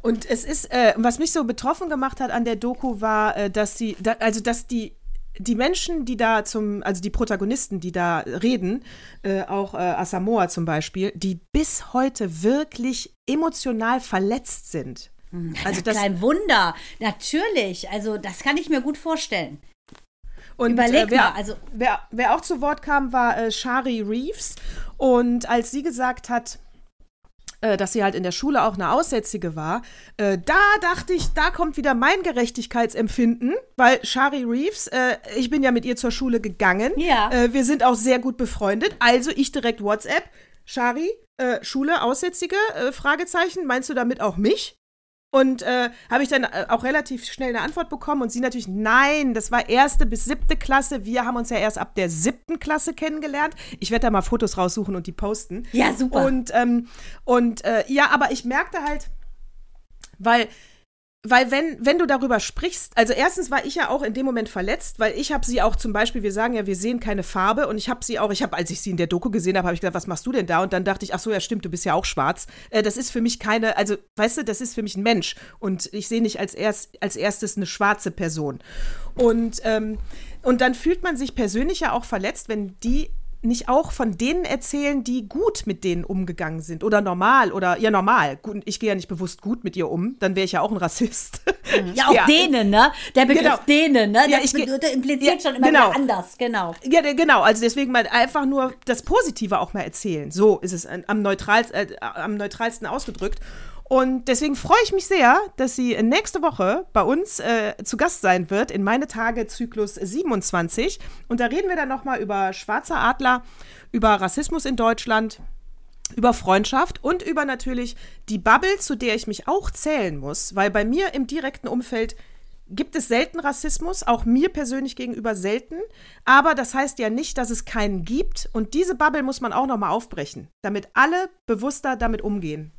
Und es ist, äh, was mich so betroffen gemacht hat an der Doku, war, äh, dass sie, da, also dass die die Menschen, die da zum, also die Protagonisten, die da reden, äh, auch äh, Asamoah zum Beispiel, die bis heute wirklich emotional verletzt sind.
Also das kein Wunder, natürlich. Also das kann ich mir gut vorstellen.
Und Überleg äh, wer, mal, also wer, wer auch zu Wort kam, war äh, Shari Reeves. Und als sie gesagt hat, äh, dass sie halt in der Schule auch eine Aussätzige war, äh, da dachte ich, da kommt wieder mein Gerechtigkeitsempfinden, weil Shari Reeves, äh, ich bin ja mit ihr zur Schule gegangen.
Ja.
Äh, wir sind auch sehr gut befreundet. Also ich direkt WhatsApp. Shari, äh, Schule, Aussätzige, Fragezeichen, meinst du damit auch mich? Und äh, habe ich dann äh, auch relativ schnell eine Antwort bekommen und sie natürlich, nein, das war erste bis siebte Klasse. Wir haben uns ja erst ab der siebten Klasse kennengelernt. Ich werde da mal Fotos raussuchen und die posten.
Ja, super.
Und, ähm, und äh, ja, aber ich merkte halt, weil weil wenn, wenn du darüber sprichst, also erstens war ich ja auch in dem Moment verletzt, weil ich habe sie auch zum Beispiel, wir sagen ja, wir sehen keine Farbe und ich habe sie auch, ich habe, als ich sie in der Doku gesehen habe, habe ich gedacht, was machst du denn da? Und dann dachte ich, ach so, ja stimmt, du bist ja auch schwarz. Äh, das ist für mich keine, also weißt du, das ist für mich ein Mensch und ich sehe nicht als, erst, als erstes eine schwarze Person. Und, ähm, und dann fühlt man sich persönlich ja auch verletzt, wenn die nicht auch von denen erzählen, die gut mit denen umgegangen sind oder normal oder ja normal. Ich gehe ja nicht bewusst gut mit ihr um, dann wäre ich ja auch ein Rassist.
Ja, auch ja. denen, ne? Der Begriff genau. denen, ne? Das
ja, ich,
impliziert ja, schon immer genau. anders, genau.
Ja, genau. Also deswegen mal einfach nur das Positive auch mal erzählen. So ist es am, neutral, äh, am neutralsten ausgedrückt. Und deswegen freue ich mich sehr, dass sie nächste Woche bei uns äh, zu Gast sein wird in meine Tage Zyklus 27. Und da reden wir dann nochmal über Schwarzer Adler, über Rassismus in Deutschland, über Freundschaft und über natürlich die Bubble, zu der ich mich auch zählen muss, weil bei mir im direkten Umfeld gibt es selten Rassismus, auch mir persönlich gegenüber selten. Aber das heißt ja nicht, dass es keinen gibt. Und diese Bubble muss man auch nochmal aufbrechen, damit alle bewusster damit umgehen.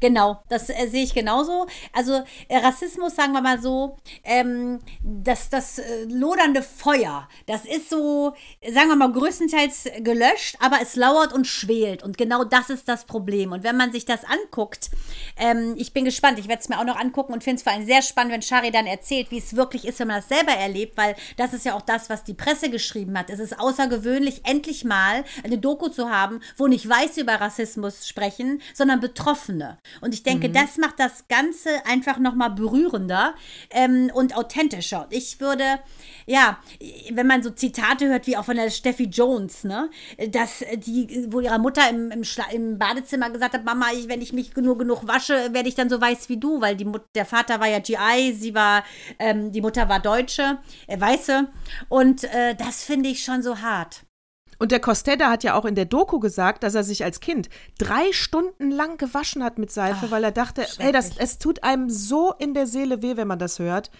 Genau, das äh, sehe ich genauso. Also äh, Rassismus, sagen wir mal so, ähm, das, das äh, lodernde Feuer, das ist so, sagen wir mal, größtenteils gelöscht, aber es lauert und schwelt. Und genau das ist das Problem. Und wenn man sich das anguckt, ähm, ich bin gespannt, ich werde es mir auch noch angucken und finde es vor allem sehr spannend, wenn Shari dann erzählt, wie es wirklich ist, wenn man das selber erlebt, weil das ist ja auch das, was die Presse geschrieben hat. Es ist außergewöhnlich, endlich mal eine Doku zu haben, wo nicht Weiße über Rassismus sprechen, sondern Betroffene. Ebene. Und ich denke, mhm. das macht das Ganze einfach nochmal berührender ähm, und authentischer. Ich würde, ja, wenn man so Zitate hört, wie auch von der Steffi Jones, ne, dass die, wo ihre Mutter im, im, im Badezimmer gesagt hat, Mama, ich, wenn ich mich nur genug wasche, werde ich dann so weiß wie du, weil die Mut der Vater war ja GI, sie war, ähm, die Mutter war Deutsche, äh, Weiße. Und äh, das finde ich schon so hart.
Und der Costetta hat ja auch in der Doku gesagt, dass er sich als Kind drei Stunden lang gewaschen hat mit Seife, Ach, weil er dachte, ey, das, es tut einem so in der Seele weh, wenn man das hört.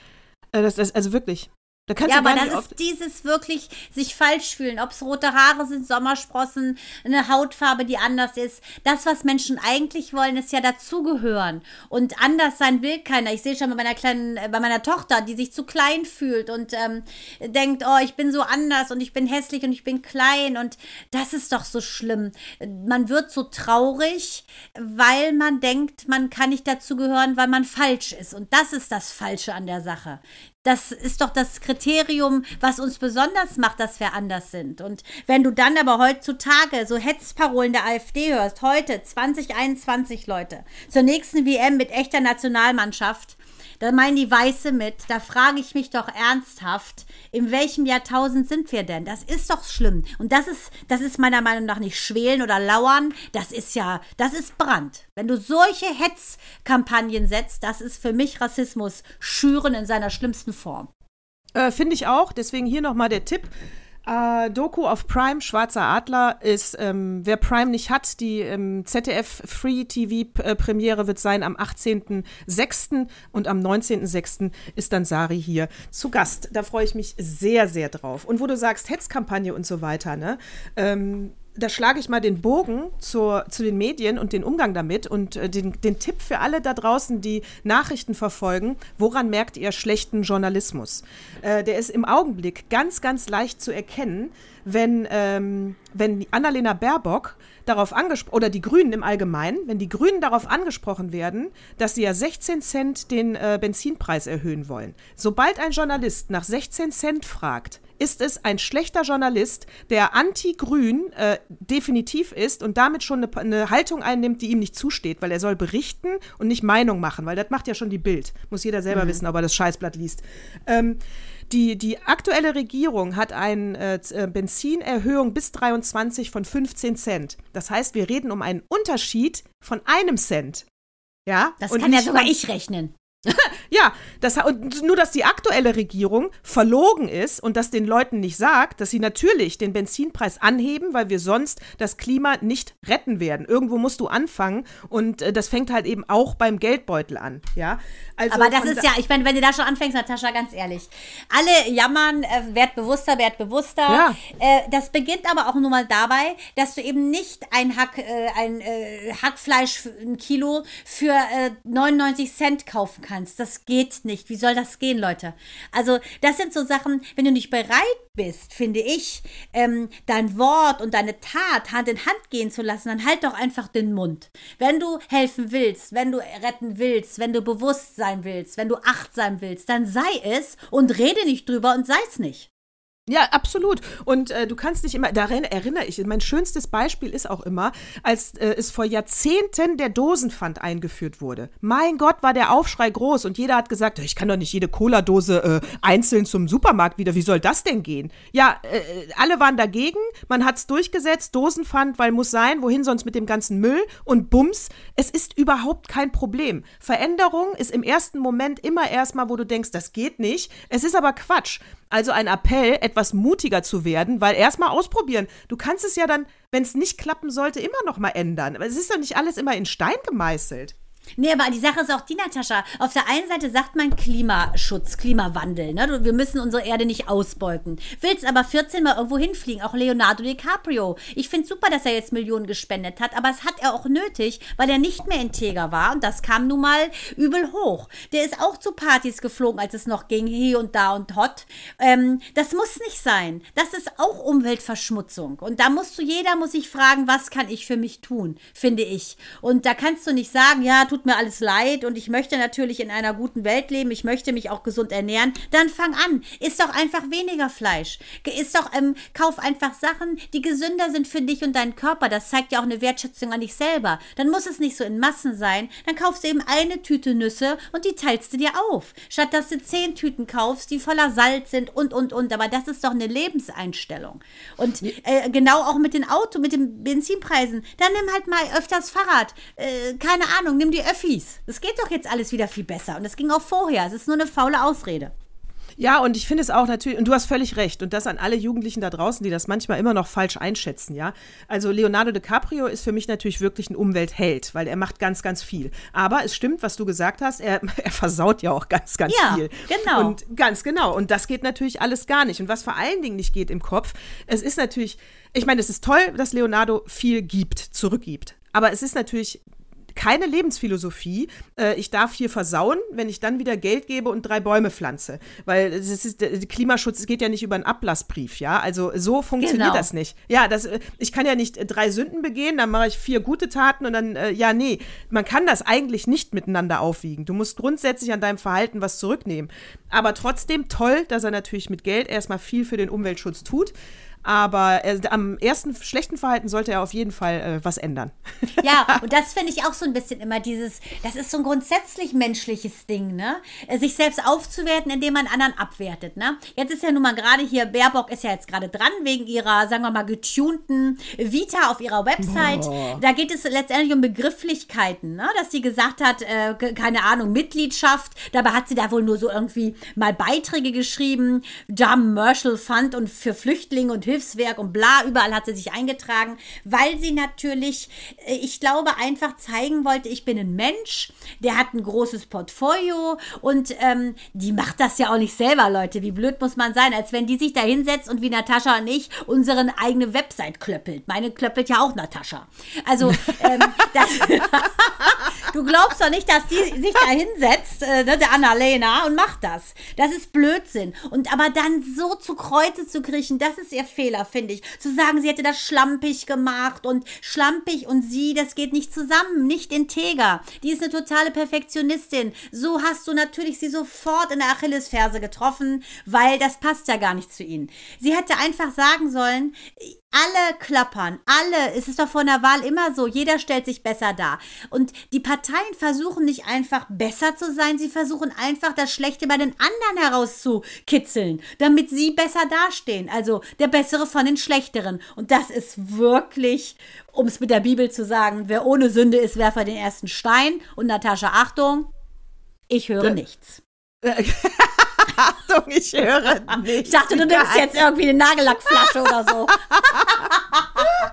Äh, das, das, also wirklich.
Da kannst ja, du aber das ist dieses wirklich sich falsch fühlen, ob es rote Haare sind, Sommersprossen, eine Hautfarbe, die anders ist. Das, was Menschen eigentlich wollen, ist ja dazugehören. Und anders sein will keiner. Ich sehe schon bei meiner kleinen, äh, bei meiner Tochter, die sich zu klein fühlt und ähm, denkt, oh, ich bin so anders und ich bin hässlich und ich bin klein und das ist doch so schlimm. Man wird so traurig, weil man denkt, man kann nicht dazugehören, weil man falsch ist. Und das ist das Falsche an der Sache. Das ist doch das Kriterium, was uns besonders macht, dass wir anders sind. Und wenn du dann aber heutzutage so Hetzparolen der AfD hörst, heute 2021 Leute, zur nächsten WM mit echter Nationalmannschaft, da meinen die Weiße mit. Da frage ich mich doch ernsthaft, in welchem Jahrtausend sind wir denn? Das ist doch schlimm. Und das ist, das ist meiner Meinung nach nicht schwelen oder lauern. Das ist ja, das ist Brand. Wenn du solche Hetzkampagnen setzt, das ist für mich Rassismus schüren in seiner schlimmsten Form.
Äh, Finde ich auch. Deswegen hier nochmal der Tipp. Äh, Doku auf Prime, Schwarzer Adler, ist, ähm, wer Prime nicht hat, die ähm, ZDF Free TV äh, Premiere wird sein am 18.06. und am 19.06. ist dann Sari hier zu Gast. Da freue ich mich sehr, sehr drauf. Und wo du sagst, Hetzkampagne und so weiter, ne? Ähm, da schlage ich mal den Bogen zur, zu den Medien und den Umgang damit und äh, den, den Tipp für alle da draußen, die Nachrichten verfolgen, woran merkt ihr schlechten Journalismus? Äh, der ist im Augenblick ganz, ganz leicht zu erkennen, wenn, ähm, wenn Annalena Baerbock darauf angesprochen, oder die Grünen im Allgemeinen, wenn die Grünen darauf angesprochen werden, dass sie ja 16 Cent den äh, Benzinpreis erhöhen wollen. Sobald ein Journalist nach 16 Cent fragt, ist es ein schlechter Journalist, der anti-grün äh, definitiv ist und damit schon eine, eine, Haltung einnimmt, die ihm nicht zusteht, weil er soll berichten und nicht Meinung machen, weil das macht ja schon die Bild. Muss jeder selber mhm. wissen, ob er das Scheißblatt liest. Ähm, die, die aktuelle Regierung hat eine äh, äh Benzinerhöhung bis 23 von 15 Cent. Das heißt, wir reden um einen Unterschied von einem Cent. Ja?
Das und kann ja sogar ich rechnen.
ja, das, und nur, dass die aktuelle Regierung verlogen ist und das den Leuten nicht sagt, dass sie natürlich den Benzinpreis anheben, weil wir sonst das Klima nicht retten werden. Irgendwo musst du anfangen und äh, das fängt halt eben auch beim Geldbeutel an, ja.
Also Aber das ist ja, ich meine, wenn du da schon anfängst, Natascha, ganz ehrlich, alle jammern, äh, werd bewusster, werd bewusster. Ja. Äh, das beginnt aber auch nur mal dabei, dass du eben nicht ein Hack, äh, ein äh, Hackfleisch, ein Kilo für 99 äh, Cent kaufen kannst. Das geht nicht. Wie soll das gehen, Leute? Also, das sind so Sachen, wenn du nicht bereit bist, finde ich, ähm, dein Wort und deine Tat Hand in Hand gehen zu lassen, dann halt doch einfach den Mund. Wenn du helfen willst, wenn du retten willst, wenn du bewusst sein willst, wenn du achtsam willst, dann sei es und rede nicht drüber und sei es nicht.
Ja, absolut. Und äh, du kannst dich immer, daran erinnere ich, mein schönstes Beispiel ist auch immer, als äh, es vor Jahrzehnten der Dosenpfand eingeführt wurde. Mein Gott, war der Aufschrei groß und jeder hat gesagt, ich kann doch nicht jede Cola-Dose äh, einzeln zum Supermarkt wieder, wie soll das denn gehen? Ja, äh, alle waren dagegen, man hat es durchgesetzt, Dosenpfand, weil muss sein, wohin sonst mit dem ganzen Müll und Bums, es ist überhaupt kein Problem. Veränderung ist im ersten Moment immer erstmal, wo du denkst, das geht nicht. Es ist aber Quatsch. Also ein Appell, etwas mutiger zu werden, weil erstmal ausprobieren. Du kannst es ja dann, wenn es nicht klappen sollte, immer noch mal ändern. Aber es ist doch nicht alles immer in Stein gemeißelt.
Nee, aber die Sache ist auch die, Natascha. Auf der einen Seite sagt man Klimaschutz, Klimawandel. Ne? Wir müssen unsere Erde nicht ausbeuten. Willst aber 14 Mal irgendwo hinfliegen, auch Leonardo DiCaprio. Ich finde super, dass er jetzt Millionen gespendet hat, aber es hat er auch nötig, weil er nicht mehr integer war und das kam nun mal übel hoch. Der ist auch zu Partys geflogen, als es noch ging, hier und da und hot. Ähm, das muss nicht sein. Das ist auch Umweltverschmutzung. Und da musst du, jeder muss sich fragen, was kann ich für mich tun, finde ich. Und da kannst du nicht sagen, ja, tut mir alles leid und ich möchte natürlich in einer guten Welt leben, ich möchte mich auch gesund ernähren, dann fang an. Isst doch einfach weniger Fleisch. Isst doch, ähm, kauf einfach Sachen, die gesünder sind für dich und deinen Körper. Das zeigt ja auch eine Wertschätzung an dich selber. Dann muss es nicht so in Massen sein. Dann kaufst du eben eine Tüte Nüsse und die teilst du dir auf. Statt dass du zehn Tüten kaufst, die voller Salz sind und, und, und. Aber das ist doch eine Lebenseinstellung. Und äh, genau auch mit den Auto, mit den Benzinpreisen. Dann nimm halt mal öfters Fahrrad. Äh, keine Ahnung, nimm die die Öffis. Das geht doch jetzt alles wieder viel besser. Und das ging auch vorher. Es ist nur eine faule Ausrede.
Ja, und ich finde es auch natürlich, und du hast völlig recht, und das an alle Jugendlichen da draußen, die das manchmal immer noch falsch einschätzen, ja. Also Leonardo DiCaprio ist für mich natürlich wirklich ein Umweltheld, weil er macht ganz, ganz viel. Aber es stimmt, was du gesagt hast, er, er versaut ja auch ganz, ganz ja, viel.
genau.
Und ganz genau. Und das geht natürlich alles gar nicht. Und was vor allen Dingen nicht geht im Kopf, es ist natürlich, ich meine, es ist toll, dass Leonardo viel gibt, zurückgibt. Aber es ist natürlich keine Lebensphilosophie. Äh, ich darf hier versauen, wenn ich dann wieder Geld gebe und drei Bäume pflanze. Weil es ist, der Klimaschutz geht ja nicht über einen Ablassbrief, ja. Also so funktioniert genau. das nicht. Ja, das, äh, ich kann ja nicht drei Sünden begehen, dann mache ich vier gute Taten und dann, äh, ja, nee. Man kann das eigentlich nicht miteinander aufwiegen. Du musst grundsätzlich an deinem Verhalten was zurücknehmen. Aber trotzdem toll, dass er natürlich mit Geld erstmal viel für den Umweltschutz tut. Aber äh, am ersten schlechten Verhalten sollte er auf jeden Fall äh, was ändern.
Ja, und das finde ich auch so ein bisschen immer dieses, das ist so ein grundsätzlich menschliches Ding, ne? Äh, sich selbst aufzuwerten, indem man anderen abwertet, ne? Jetzt ist ja nun mal gerade hier, Baerbock ist ja jetzt gerade dran, wegen ihrer, sagen wir mal, getunten Vita auf ihrer Website. Oh. Da geht es letztendlich um Begrifflichkeiten, ne? Dass sie gesagt hat, äh, keine Ahnung, Mitgliedschaft. Dabei hat sie da wohl nur so irgendwie mal Beiträge geschrieben, Marshall Fund und für Flüchtlinge und Hilfswerk und bla, überall hat sie sich eingetragen, weil sie natürlich, äh, ich glaube, einfach zeigen wollte, ich bin ein Mensch, der hat ein großes Portfolio und ähm, die macht das ja auch nicht selber, Leute. Wie blöd muss man sein, als wenn die sich da hinsetzt und wie Natascha und ich unsere eigene Website klöppelt. Meine klöppelt ja auch Natascha. Also, ähm, das, du glaubst doch nicht, dass die sich da hinsetzt, äh, ne, der Annalena, und macht das. Das ist Blödsinn. Und aber dann so zu Kreuze zu kriechen, das ist ihr Fehler, finde ich. Zu sagen, sie hätte das schlampig gemacht und schlampig und sie, das geht nicht zusammen, nicht integer. Die ist eine totale Perfektionistin. So hast du natürlich sie sofort in der Achillesferse getroffen, weil das passt ja gar nicht zu ihnen. Sie hätte einfach sagen sollen, alle klappern, alle. Es ist doch vor einer Wahl immer so. Jeder stellt sich besser dar. Und die Parteien versuchen nicht einfach besser zu sein, sie versuchen einfach das Schlechte bei den anderen herauszukitzeln, damit sie besser dastehen. Also der Bessere von den Schlechteren. Und das ist wirklich, um es mit der Bibel zu sagen, wer ohne Sünde ist, werfe den ersten Stein. Und Natascha, Achtung, ich höre ja. nichts.
Achtung, ich höre nicht.
Ich dachte, du nimmst jetzt irgendwie eine Nagellackflasche oder so.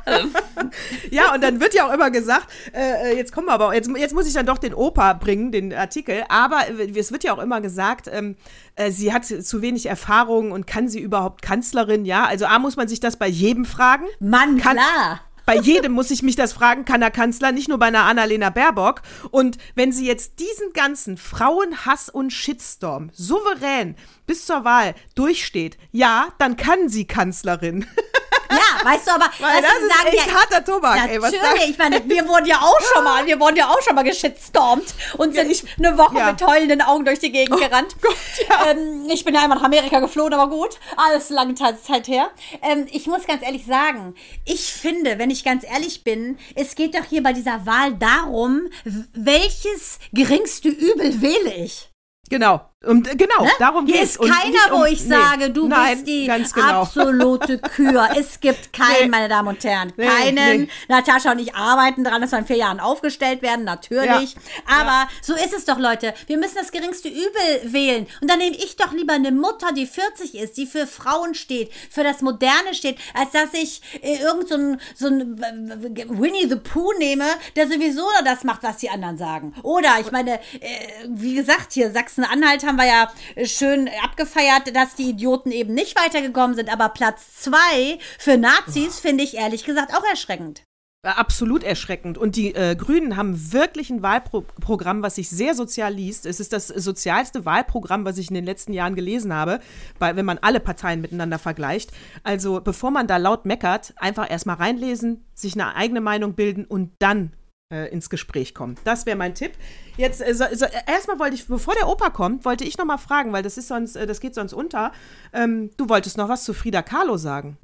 ja, und dann wird ja auch immer gesagt, äh, äh, jetzt kommen wir aber, jetzt, jetzt muss ich dann doch den Opa bringen, den Artikel, aber es wird ja auch immer gesagt, ähm, äh, sie hat zu wenig Erfahrung und kann sie überhaupt Kanzlerin, ja? Also A, muss man sich das bei jedem fragen.
Mann, kann, klar
bei jedem muss ich mich das fragen, kann der Kanzler, nicht nur bei einer Annalena Baerbock. Und wenn sie jetzt diesen ganzen Frauenhass und Shitstorm souverän bis zur Wahl durchsteht, ja, dann kann sie Kanzlerin.
Weißt du, aber
Weil das ist sagen, echt ja, harter Tobak.
Ey, was natürlich, ich meine, wir wurden ja auch schon mal, wir wurden ja auch schon mal geschitstormt und sind ich, eine Woche mit heulenden Augen durch die Gegend oh, gerannt. Gott, ähm, ich bin ja einmal nach Amerika geflohen, aber gut, alles lange Zeit her. Ähm, ich muss ganz ehrlich sagen, ich finde, wenn ich ganz ehrlich bin, es geht doch hier bei dieser Wahl darum, welches geringste Übel wähle ich.
Genau. Und genau, ne? darum
geht es. Hier ist keiner, um, wo ich nee, sage, du nein, bist die genau. absolute Kür. es gibt keinen, nee. meine Damen und Herren, nee, keinen. Natascha und ich arbeiten daran, dass wir in vier Jahren aufgestellt werden, natürlich. Ja. Aber ja. so ist es doch, Leute. Wir müssen das geringste Übel wählen. Und dann nehme ich doch lieber eine Mutter, die 40 ist, die für Frauen steht, für das Moderne steht, als dass ich äh, irgend so ein, so ein äh, Winnie the Pooh nehme, der sowieso nur das macht, was die anderen sagen. Oder, ich meine, äh, wie gesagt, hier Sachsen-Anhalt haben wir ja schön abgefeiert, dass die Idioten eben nicht weitergekommen sind. Aber Platz zwei für Nazis finde ich ehrlich gesagt auch erschreckend.
Absolut erschreckend. Und die äh, Grünen haben wirklich ein Wahlprogramm, was sich sehr sozial liest. Es ist das sozialste Wahlprogramm, was ich in den letzten Jahren gelesen habe, bei, wenn man alle Parteien miteinander vergleicht. Also bevor man da laut meckert, einfach erstmal reinlesen, sich eine eigene Meinung bilden und dann äh, ins Gespräch kommen. Das wäre mein Tipp. Jetzt äh, so, so, erstmal wollte ich, bevor der Opa kommt, wollte ich noch mal fragen, weil das ist sonst, äh, das geht sonst unter. Ähm, du wolltest noch was zu Frida Kahlo sagen.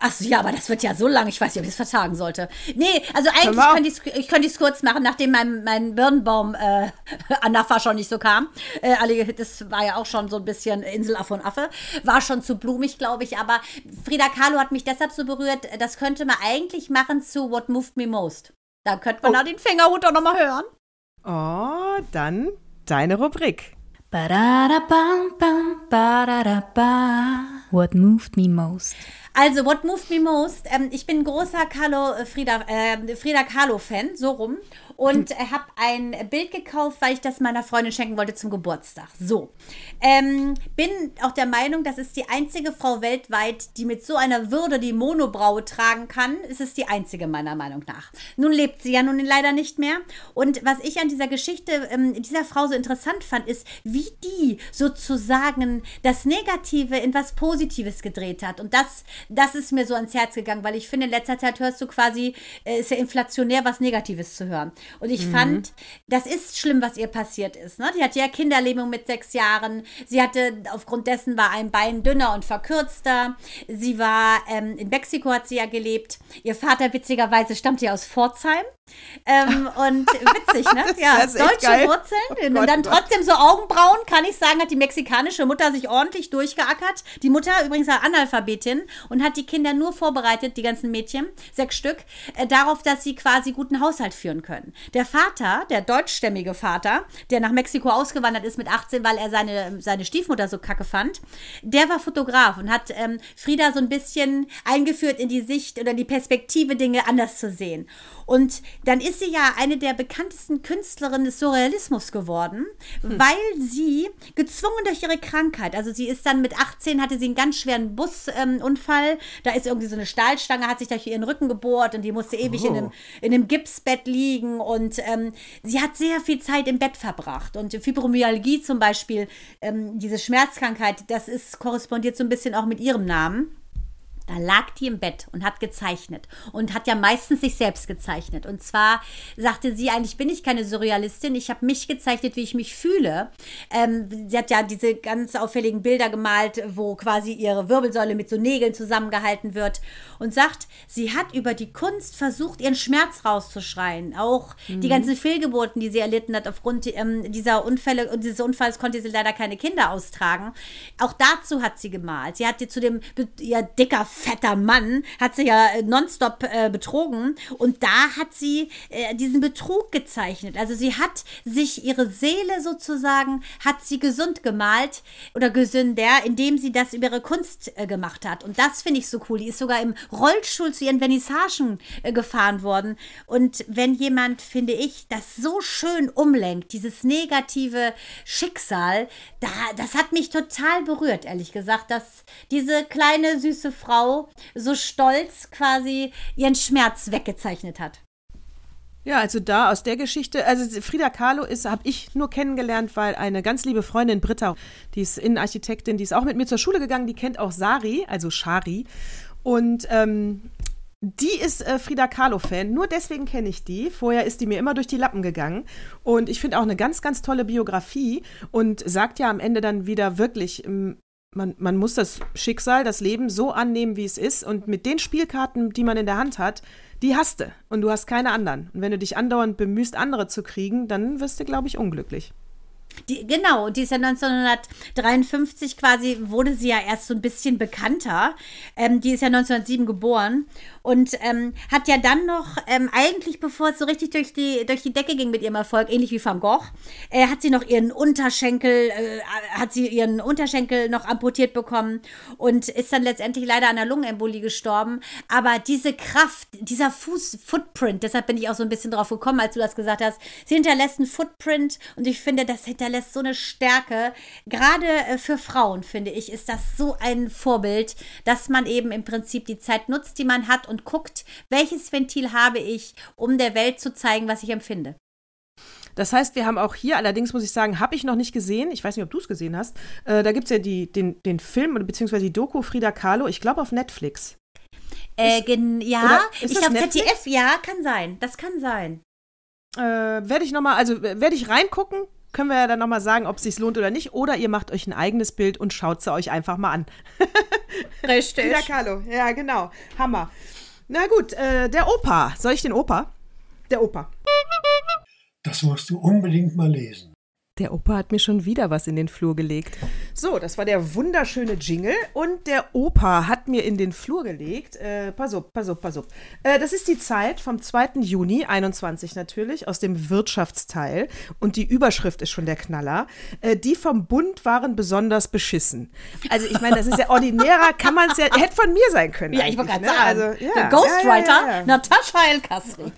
Ach so, ja, aber das wird ja so lang, ich weiß nicht, ob ich es vertagen sollte. Nee, also eigentlich könnte ich es kurz machen, nachdem mein, mein Birnenbaum äh, Anafa schon nicht so kam. Äh, das war ja auch schon so ein bisschen Inselaffe und Affe. War schon zu blumig, glaube ich, aber Frida Kahlo hat mich deshalb so berührt, das könnte man eigentlich machen zu What Moved Me Most. Da könnte man oh. da den Fingerhut auch nochmal hören.
Oh, dann deine Rubrik.
What moved me most? Also, What Moved Me Most, ähm, ich bin großer Carlo, äh, Frida, äh, Frida Kahlo-Fan, so rum und hm. habe ein Bild gekauft, weil ich das meiner Freundin schenken wollte zum Geburtstag. So. Ähm, bin auch der Meinung, das ist die einzige Frau weltweit, die mit so einer Würde die Monobraue tragen kann. Es ist die einzige meiner Meinung nach. Nun lebt sie ja nun leider nicht mehr. Und was ich an dieser Geschichte ähm, dieser Frau so interessant fand, ist, wie die sozusagen das Negative in was Positives gedreht hat. Und das, das ist mir so ans Herz gegangen, weil ich finde, in letzter Zeit hörst du quasi, äh, ist ja inflationär, was Negatives zu hören. Und ich mhm. fand, das ist schlimm, was ihr passiert ist. Ne? Die hatte ja Kinderlähmung mit sechs Jahren. Sie hatte, aufgrund dessen war ein Bein dünner und verkürzter. Sie war, ähm, in Mexiko hat sie ja gelebt. Ihr Vater, witzigerweise, stammt ja aus Pforzheim. Ähm, und witzig, ne? Ja, deutsche. Wurzeln.
Oh
und
Gott,
dann
oh
trotzdem so Augenbrauen, kann ich sagen, hat die mexikanische Mutter sich ordentlich durchgeackert. Die Mutter übrigens war Analphabetin und hat die Kinder nur vorbereitet, die ganzen Mädchen, sechs Stück, äh, darauf, dass sie quasi guten Haushalt führen können. Der Vater, der deutschstämmige Vater, der nach Mexiko ausgewandert ist mit 18, weil er seine, seine Stiefmutter so kacke fand, der war Fotograf und hat ähm, Frieda so ein bisschen eingeführt in die Sicht oder die Perspektive, Dinge anders zu sehen. Und dann ist sie ja eine der bekanntesten Künstlerinnen des Surrealismus geworden, weil sie gezwungen durch ihre Krankheit, also sie ist dann mit 18, hatte sie einen ganz schweren Busunfall, ähm, da ist irgendwie so eine Stahlstange, hat sich durch ihren Rücken gebohrt und die musste ewig in, einem, in einem Gipsbett liegen und ähm, sie hat sehr viel Zeit im Bett verbracht und Fibromyalgie zum Beispiel, ähm, diese Schmerzkrankheit, das ist korrespondiert so ein bisschen auch mit ihrem Namen. Da lag die im Bett und hat gezeichnet und hat ja meistens sich selbst gezeichnet. Und zwar sagte sie, eigentlich bin ich keine Surrealistin, ich habe mich gezeichnet, wie ich mich fühle. Ähm, sie hat ja diese ganz auffälligen Bilder gemalt, wo quasi ihre Wirbelsäule mit so Nägeln zusammengehalten wird und sagt, sie hat über die Kunst versucht, ihren Schmerz rauszuschreien. Auch die ganzen Fehlgeburten, die sie erlitten hat aufgrund ähm, dieser Unfälle und dieses Unfalls konnte sie leider keine Kinder austragen. Auch dazu hat sie gemalt. Sie hatte zu dem, ihr dicker, fetter Mann, hat sie ja äh, nonstop äh, betrogen und da hat sie äh, diesen Betrug gezeichnet. Also sie hat sich ihre Seele sozusagen, hat sie gesund gemalt oder gesünder, indem sie das über ihre Kunst äh, gemacht hat. Und das finde ich so cool. Die ist sogar im Rollstuhl zu ihren Vernissagen äh, gefahren worden. Und wenn jemand, finde ich, das so schön umlenkt, dieses negative Schicksal, da, das hat mich total berührt, ehrlich gesagt, dass diese kleine süße Frau so stolz quasi ihren Schmerz weggezeichnet hat.
Ja, also da aus der Geschichte, also Frida Kahlo ist, habe ich nur kennengelernt, weil eine ganz liebe Freundin Britta, die ist Innenarchitektin, die ist auch mit mir zur Schule gegangen, die kennt auch Sari, also Shari. Und ähm, die ist äh, Frida Kahlo-Fan, nur deswegen kenne ich die. Vorher ist die mir immer durch die Lappen gegangen. Und ich finde auch eine ganz, ganz tolle Biografie und sagt ja am Ende dann wieder wirklich, ähm, man, man muss das Schicksal, das Leben so annehmen, wie es ist. Und mit den Spielkarten, die man in der Hand hat, die hast du. Und du hast keine anderen. Und wenn du dich andauernd bemühst, andere zu kriegen, dann wirst du, glaube ich, unglücklich.
Die, genau, und die ist ja 1953 quasi, wurde sie ja erst so ein bisschen bekannter. Ähm, die ist ja 1907 geboren und ähm, hat ja dann noch, ähm, eigentlich bevor es so richtig durch die, durch die Decke ging mit ihrem Erfolg, ähnlich wie Van Gogh, äh, hat sie noch ihren Unterschenkel, äh, hat sie ihren Unterschenkel noch amputiert bekommen und ist dann letztendlich leider an einer Lungenembolie gestorben. Aber diese Kraft, dieser Fuß-Footprint, deshalb bin ich auch so ein bisschen drauf gekommen, als du das gesagt hast, sie hinterlässt einen Footprint und ich finde, das hinterlässt so eine Stärke. Gerade äh, für Frauen, finde ich, ist das so ein Vorbild, dass man eben im Prinzip die Zeit nutzt, die man hat und guckt, welches Ventil habe ich, um der Welt zu zeigen, was ich empfinde.
Das heißt, wir haben auch hier, allerdings muss ich sagen, habe ich noch nicht gesehen, ich weiß nicht, ob du es gesehen hast, äh, da gibt es ja die, den, den Film beziehungsweise die Doku Frida Kahlo, ich glaube auf Netflix.
Äh, gen, ja, ich glaube? ZDF, ja, kann sein. Das kann sein.
Äh, werde ich nochmal, also werde ich reingucken, können wir ja dann nochmal sagen, ob es sich lohnt oder nicht. Oder ihr macht euch ein eigenes Bild und schaut sie euch einfach mal an.
Richtig.
Frida Kahlo, ja genau, Hammer. Na gut, äh, der Opa, soll ich den Opa? Der Opa.
Das musst du unbedingt mal lesen.
Der Opa hat mir schon wieder was in den Flur gelegt. So, das war der wunderschöne Jingle und der Opa hat mir in den Flur gelegt. Äh, pass auf, pass auf, pass auf. Äh, das ist die Zeit vom 2. Juni 21 natürlich aus dem Wirtschaftsteil und die Überschrift ist schon der Knaller. Äh, die vom Bund waren besonders beschissen. Also ich meine, das ist ja ordinärer, kann man es ja, hätte von mir sein können.
Ja, ich wollte gerade
ne?
sagen.
Also, ja,
der Ghostwriter
ja, ja, ja.
Natascha El-Kasri.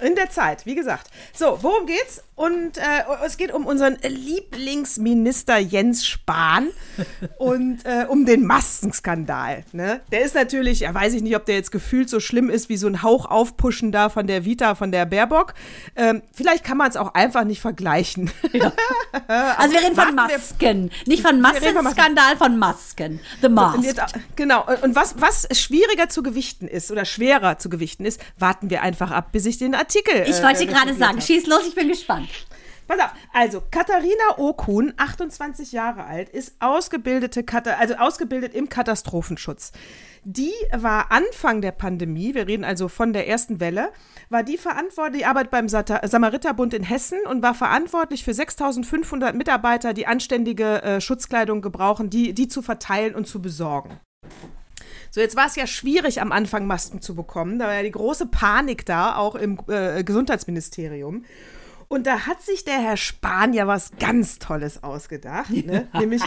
In der Zeit, wie gesagt. So, worum geht's? Und äh, es geht um unseren Lieblingsminister Jens Spahn und äh, um den Maskenskandal. Ne? Der ist natürlich, ja, weiß ich nicht, ob der jetzt gefühlt so schlimm ist wie so ein Hauch aufpushen da von der Vita, von der Baerbock. Ähm, vielleicht kann man es auch einfach nicht vergleichen.
Also wir reden von Masken. Nicht von. Maskenskandal, von Masken. The Mask.
jetzt, genau. Und was, was schwieriger zu gewichten ist oder schwerer zu gewichten ist, warten wir einfach ab, bis ich den Artikel.
Ich
äh,
wollte
äh,
gerade sagen, schieß los, ich bin gespannt.
Pass auf, also Katharina Okun, 28 Jahre alt, ist ausgebildete, Kata also ausgebildet im Katastrophenschutz. Die war Anfang der Pandemie, wir reden also von der ersten Welle, war die verantwortlich, die arbeitet beim Samariterbund in Hessen und war verantwortlich für 6500 Mitarbeiter, die anständige äh, Schutzkleidung gebrauchen, die, die zu verteilen und zu besorgen. So, jetzt war es ja schwierig, am Anfang Masken zu bekommen. Da war ja die große Panik da, auch im äh, Gesundheitsministerium. Und da hat sich der Herr Spahn ja was ganz Tolles ausgedacht, ne? nämlich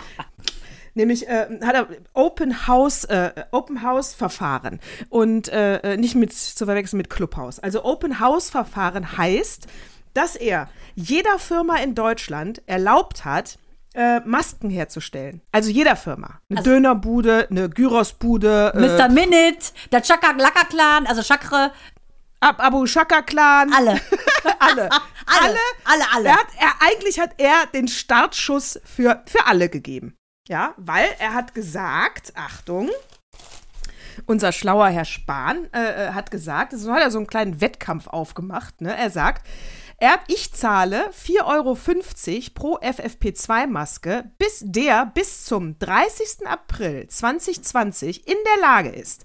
nämlich äh, hat er Open House äh, Open House Verfahren und äh, nicht mit zu verwechseln mit Clubhouse. Also Open House Verfahren heißt, dass er jeder Firma in Deutschland erlaubt hat, äh, Masken herzustellen. Also jeder Firma. Eine
Also-
Dönerbude, eine Gyrosbude,
Mr.
äh,
Minute, der Chaka Laka Clan, also Chakre,
Ab Abu Shaka Clan.
alle.
alle.
Alle, alle, alle.
Er hat, er, eigentlich hat er den Startschuss für, für alle gegeben. Ja, weil er hat gesagt, Achtung, unser schlauer Herr Spahn äh, äh, hat gesagt, so hat er so einen kleinen Wettkampf aufgemacht. Ne? Er sagt, er, ich zahle 4,50 Euro pro FFP2-Maske, bis der bis zum 30. April 2020 in der Lage ist,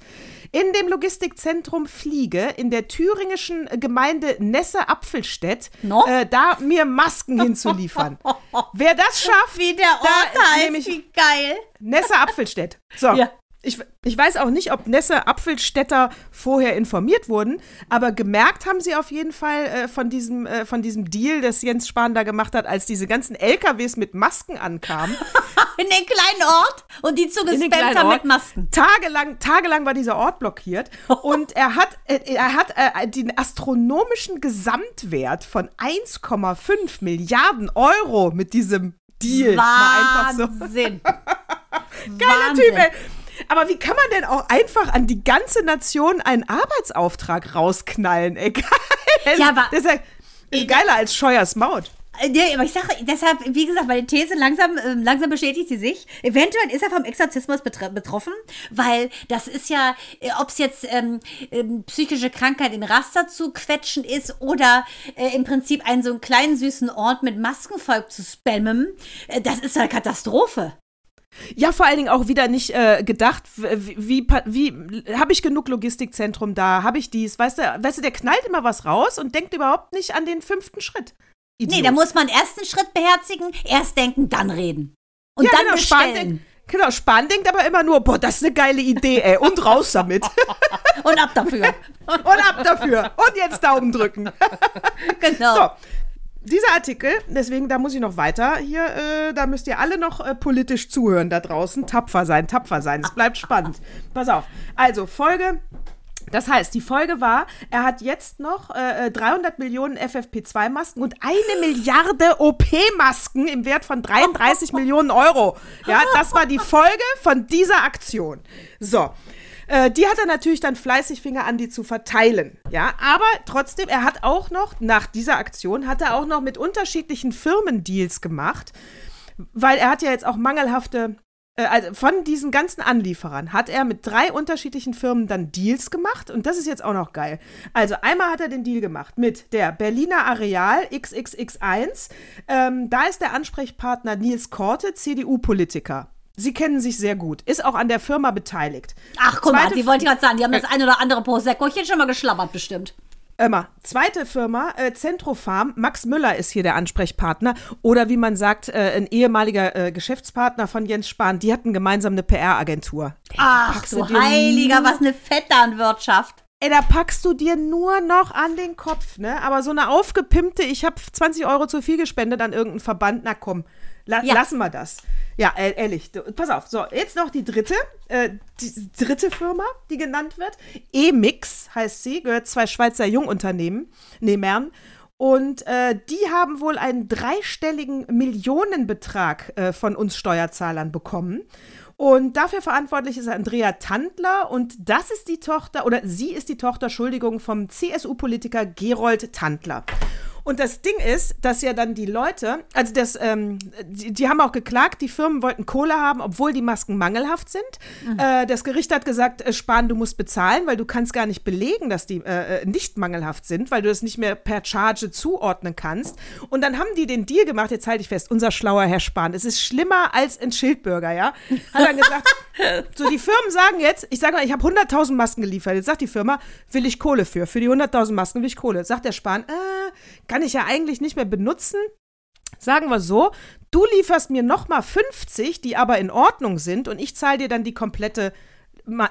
in dem Logistikzentrum Fliege in der thüringischen Gemeinde Nesse-Apfelstedt
No?
äh, da mir Masken hinzuliefern. Wer das schafft,
Wie der
da
Ort heißt,
nehme ich-
wie geil.
Nesse Apfelstedt. So.
Ja.
Ich, ich weiß auch nicht, ob Nesse Apfelstädter vorher informiert wurden, aber gemerkt haben sie auf jeden Fall äh, von, diesem, äh, von diesem Deal, das Jens Spahn da gemacht hat, als diese ganzen LKWs mit Masken ankamen.
In den kleinen Ort und die zugespammt haben mit Masken.
Tagelang, tagelang war dieser Ort blockiert und er hat, äh, er hat äh, den astronomischen Gesamtwert von 1,5 Milliarden Euro mit diesem Deal. Mal einfach so.
Wahnsinn.
Geiler
Wahnsinn.
Typ, ey. Aber wie kann man denn auch einfach an die ganze Nation einen Arbeitsauftrag rausknallen, ey? Geil.
Ja, aber-
das ist, ja, ist geiler als Scheuers Maut.
Äh, Nee, aber ich sage, deshalb, wie gesagt, meine These langsam, ähm, langsam bestätigt sie sich. Eventuell ist er vom Exorzismus betr- betroffen, weil das ist ja, ob es jetzt ähm, ähm, psychische Krankheit in Raster zu quetschen ist oder äh, im Prinzip einen so einen kleinen süßen Ort mit Maskenvolk zu spammen, äh, das ist eine Katastrophe.
Ja, vor allen Dingen auch wieder nicht äh, gedacht, wie, wie, wie habe ich genug Logistikzentrum da, habe ich dies, weißt du, weißt du, der knallt immer was raus und denkt überhaupt nicht an den fünften Schritt.
Nee,
Idiot.
da muss man erst einen Schritt beherzigen, erst denken, dann reden. Und
ja,
dann
genau, Spahn
bestellen.
denkt, genau, Spahn denkt aber immer nur, boah, das ist eine geile Idee, ey, und raus damit.
Und ab dafür.
und ab dafür. Und jetzt Daumen drücken.
genau.
So, dieser Artikel, deswegen, da muss ich noch weiter hier, äh, da müsst ihr alle noch äh, politisch zuhören da draußen. Tapfer sein, tapfer sein. Es bleibt spannend. Pass auf. Also, Folge. Das heißt, die Folge war, er hat jetzt noch äh, äh, 300 Millionen FFP2-Masken und eine Milliarde OP-Masken im Wert von 33 Millionen Euro. Ja, das war die Folge von dieser Aktion. So. Äh, die hat er natürlich dann fleißig Finger an die zu verteilen. Ja, aber trotzdem, er hat auch noch, nach dieser Aktion, hat er auch noch mit unterschiedlichen Firmen Deals gemacht, weil er hat ja jetzt auch mangelhafte, äh, also von diesen ganzen Anlieferern hat er mit drei unterschiedlichen Firmen dann Deals gemacht und das ist jetzt auch noch geil. Also einmal hat er den Deal gemacht mit der Berliner Areal XXX1. Ähm, da ist der Ansprechpartner Nils Korte, CDU-Politiker. Sie kennen sich sehr gut, ist auch an der Firma beteiligt.
Ach, guck mal, die wollte ich gerade sagen, die haben das ein oder andere Proseccochen schon mal geschlabbert bestimmt.
Immer. Zweite Firma, äh, Zentrofarm. Max Müller ist hier der Ansprechpartner. Oder wie man sagt, äh, ein ehemaliger äh, Geschäftspartner von Jens Spahn. Die hatten gemeinsam eine PR-Agentur.
Ach,
dir
Heiliger, was eine Vetternwirtschaft.
Ey, da packst du dir nur noch an den Kopf, ne? Aber so eine aufgepimpte, ich habe 20 Euro zu viel gespendet an irgendeinen Verband, na komm, la
Ja.
lassen wir das. Ja, äh, ehrlich, pass auf. So, jetzt noch die dritte, äh, die dritte Firma, die genannt wird. Emix heißt sie, gehört zwei Schweizer Jungunternehmen, Nehmern. Und äh, die haben wohl einen dreistelligen Millionenbetrag äh, von uns Steuerzahlern bekommen. Und dafür verantwortlich ist Andrea Tandler und das ist die Tochter, oder sie ist die Tochter, Entschuldigung, vom CSU-Politiker Gerold Tandler. Und das Ding ist, dass ja dann die Leute, also das, ähm, die, die haben auch geklagt, die Firmen wollten Kohle haben, obwohl die Masken mangelhaft sind.
Mhm.
Äh, das Gericht hat gesagt, äh, Spahn, du musst bezahlen, weil du kannst gar nicht belegen, dass die äh, äh, nicht mangelhaft sind, weil du das nicht mehr per Charge zuordnen kannst. Und dann haben die den Deal gemacht, jetzt halte ich fest, unser schlauer Herr Spahn, es ist schlimmer als ein Schildbürger, ja? Hat dann gesagt, so die Firmen sagen jetzt, ich sage mal, ich habe 100.000 Masken geliefert, jetzt sagt die Firma, will ich Kohle für, für die 100.000 Masken will ich Kohle. Sagt der Spahn, äh, kann ich ja eigentlich nicht mehr benutzen. Sagen wir so, du lieferst mir nochmal 50, die aber in Ordnung sind und ich zahle dir dann die komplette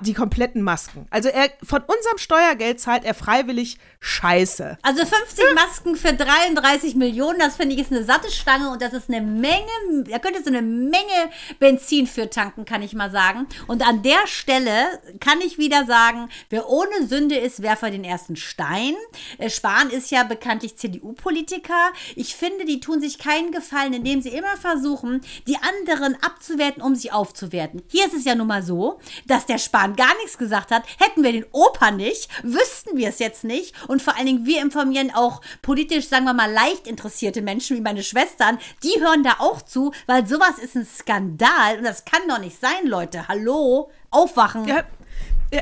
die kompletten Masken. Also er von unserem Steuergeld zahlt er freiwillig Scheiße.
Also 50 Masken für 33 Millionen, das finde ich ist eine satte Stange und das ist eine Menge, da könnte so eine Menge Benzin für tanken, kann ich mal sagen. Und an der Stelle kann ich wieder sagen, wer ohne Sünde ist, werfe den ersten Stein. Äh, Spahn ist ja bekanntlich CDU-Politiker. Ich finde, die tun sich keinen Gefallen, indem sie immer versuchen, die anderen abzuwerten, um sie aufzuwerten. Hier ist es ja nun mal so, dass der Spahn gar nichts gesagt hat. Hätten wir den Opa nicht, wüssten wir es jetzt nicht. Und vor allen Dingen, wir informieren auch politisch, sagen wir mal, leicht interessierte Menschen wie meine Schwestern. Die hören da auch zu, weil sowas ist ein Skandal. Und das kann doch nicht sein, Leute. Hallo? Aufwachen.
Er,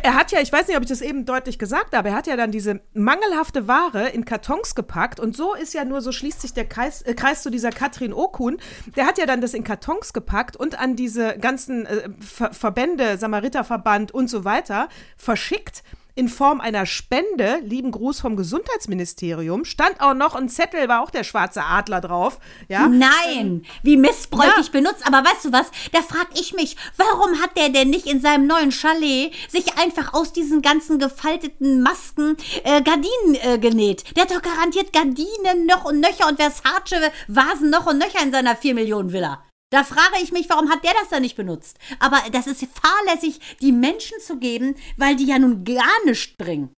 er hat ja, ich weiß nicht, ob ich das eben deutlich gesagt habe, er hat ja dann diese mangelhafte Ware in Kartons gepackt und so ist ja nur, so schließt sich der Kreis, äh, Kreis zu dieser Katrin Okun. Der hat ja dann das in Kartons gepackt und an diese ganzen äh, Ver Verbände, Samariterverband und so weiter verschickt in Form einer Spende, lieben Gruß vom Gesundheitsministerium, stand auch noch ein Zettel, war auch der schwarze Adler drauf, ja.
Nein, wie missbräuchlich
Ja.
benutzt. Aber weißt du was? Da frag ich mich, warum hat der denn nicht in seinem neuen Chalet sich einfach aus diesen ganzen gefalteten Masken äh, Gardinen äh, genäht? Der hat doch garantiert Gardinen noch und nöcher und Versace Vasen noch und nöcher in seiner 4 Millionen Villa. Da frage ich mich, warum hat der das da nicht benutzt? Aber das ist fahrlässig, die Menschen zu geben, weil die ja nun gar nichts bringen.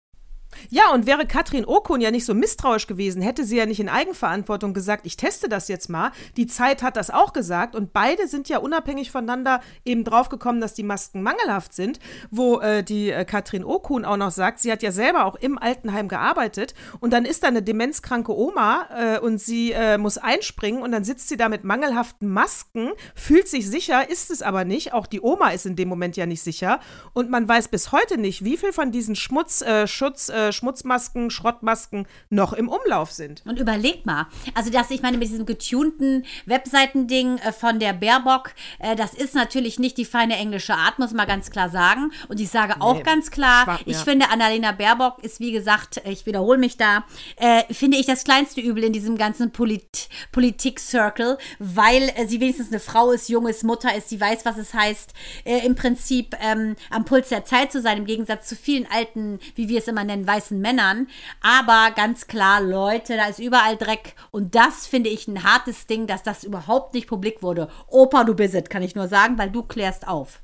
Ja, und wäre Katrin Okun ja nicht so misstrauisch gewesen, hätte sie ja nicht in Eigenverantwortung gesagt, ich teste das jetzt mal. Die Zeit hat das auch gesagt. Und beide sind ja unabhängig voneinander eben draufgekommen, dass die Masken mangelhaft sind, wo äh, die äh, Katrin Okun auch noch sagt, sie hat ja selber auch im Altenheim gearbeitet. Und dann ist da eine demenzkranke Oma äh, und sie äh, muss einspringen. Und dann sitzt sie da mit mangelhaften Masken, fühlt sich sicher, ist es aber nicht. Auch die Oma ist in dem Moment ja nicht sicher. Und man weiß bis heute nicht, wie viel von diesen Schmutz, äh, Schutz, äh, Schmutzmasken, Schrottmasken noch im Umlauf sind.
Und überleg mal, also das, ich meine, mit diesem getunten Webseitending äh, von der Baerbock, äh, das ist natürlich nicht die feine englische Art, muss man ganz klar sagen. Und ich sage auch
Nee.
ganz klar,
Schwach,
ich
ja.
finde, Annalena Baerbock ist, wie gesagt, ich wiederhole mich da, äh, finde ich das kleinste Übel in diesem ganzen Polit Politik-Circle, weil äh, sie wenigstens eine Frau ist, jung ist, Mutter ist, sie weiß, was es heißt, äh, im Prinzip ähm, am Puls der Zeit zu sein, im Gegensatz zu vielen alten, wie wir es immer nennen, weißen Männern. Aber ganz klar, Leute, da ist überall Dreck. Und das finde ich ein hartes Ding, dass das überhaupt nicht publik wurde. Opa, du bist es, kann ich nur sagen, weil du klärst auf.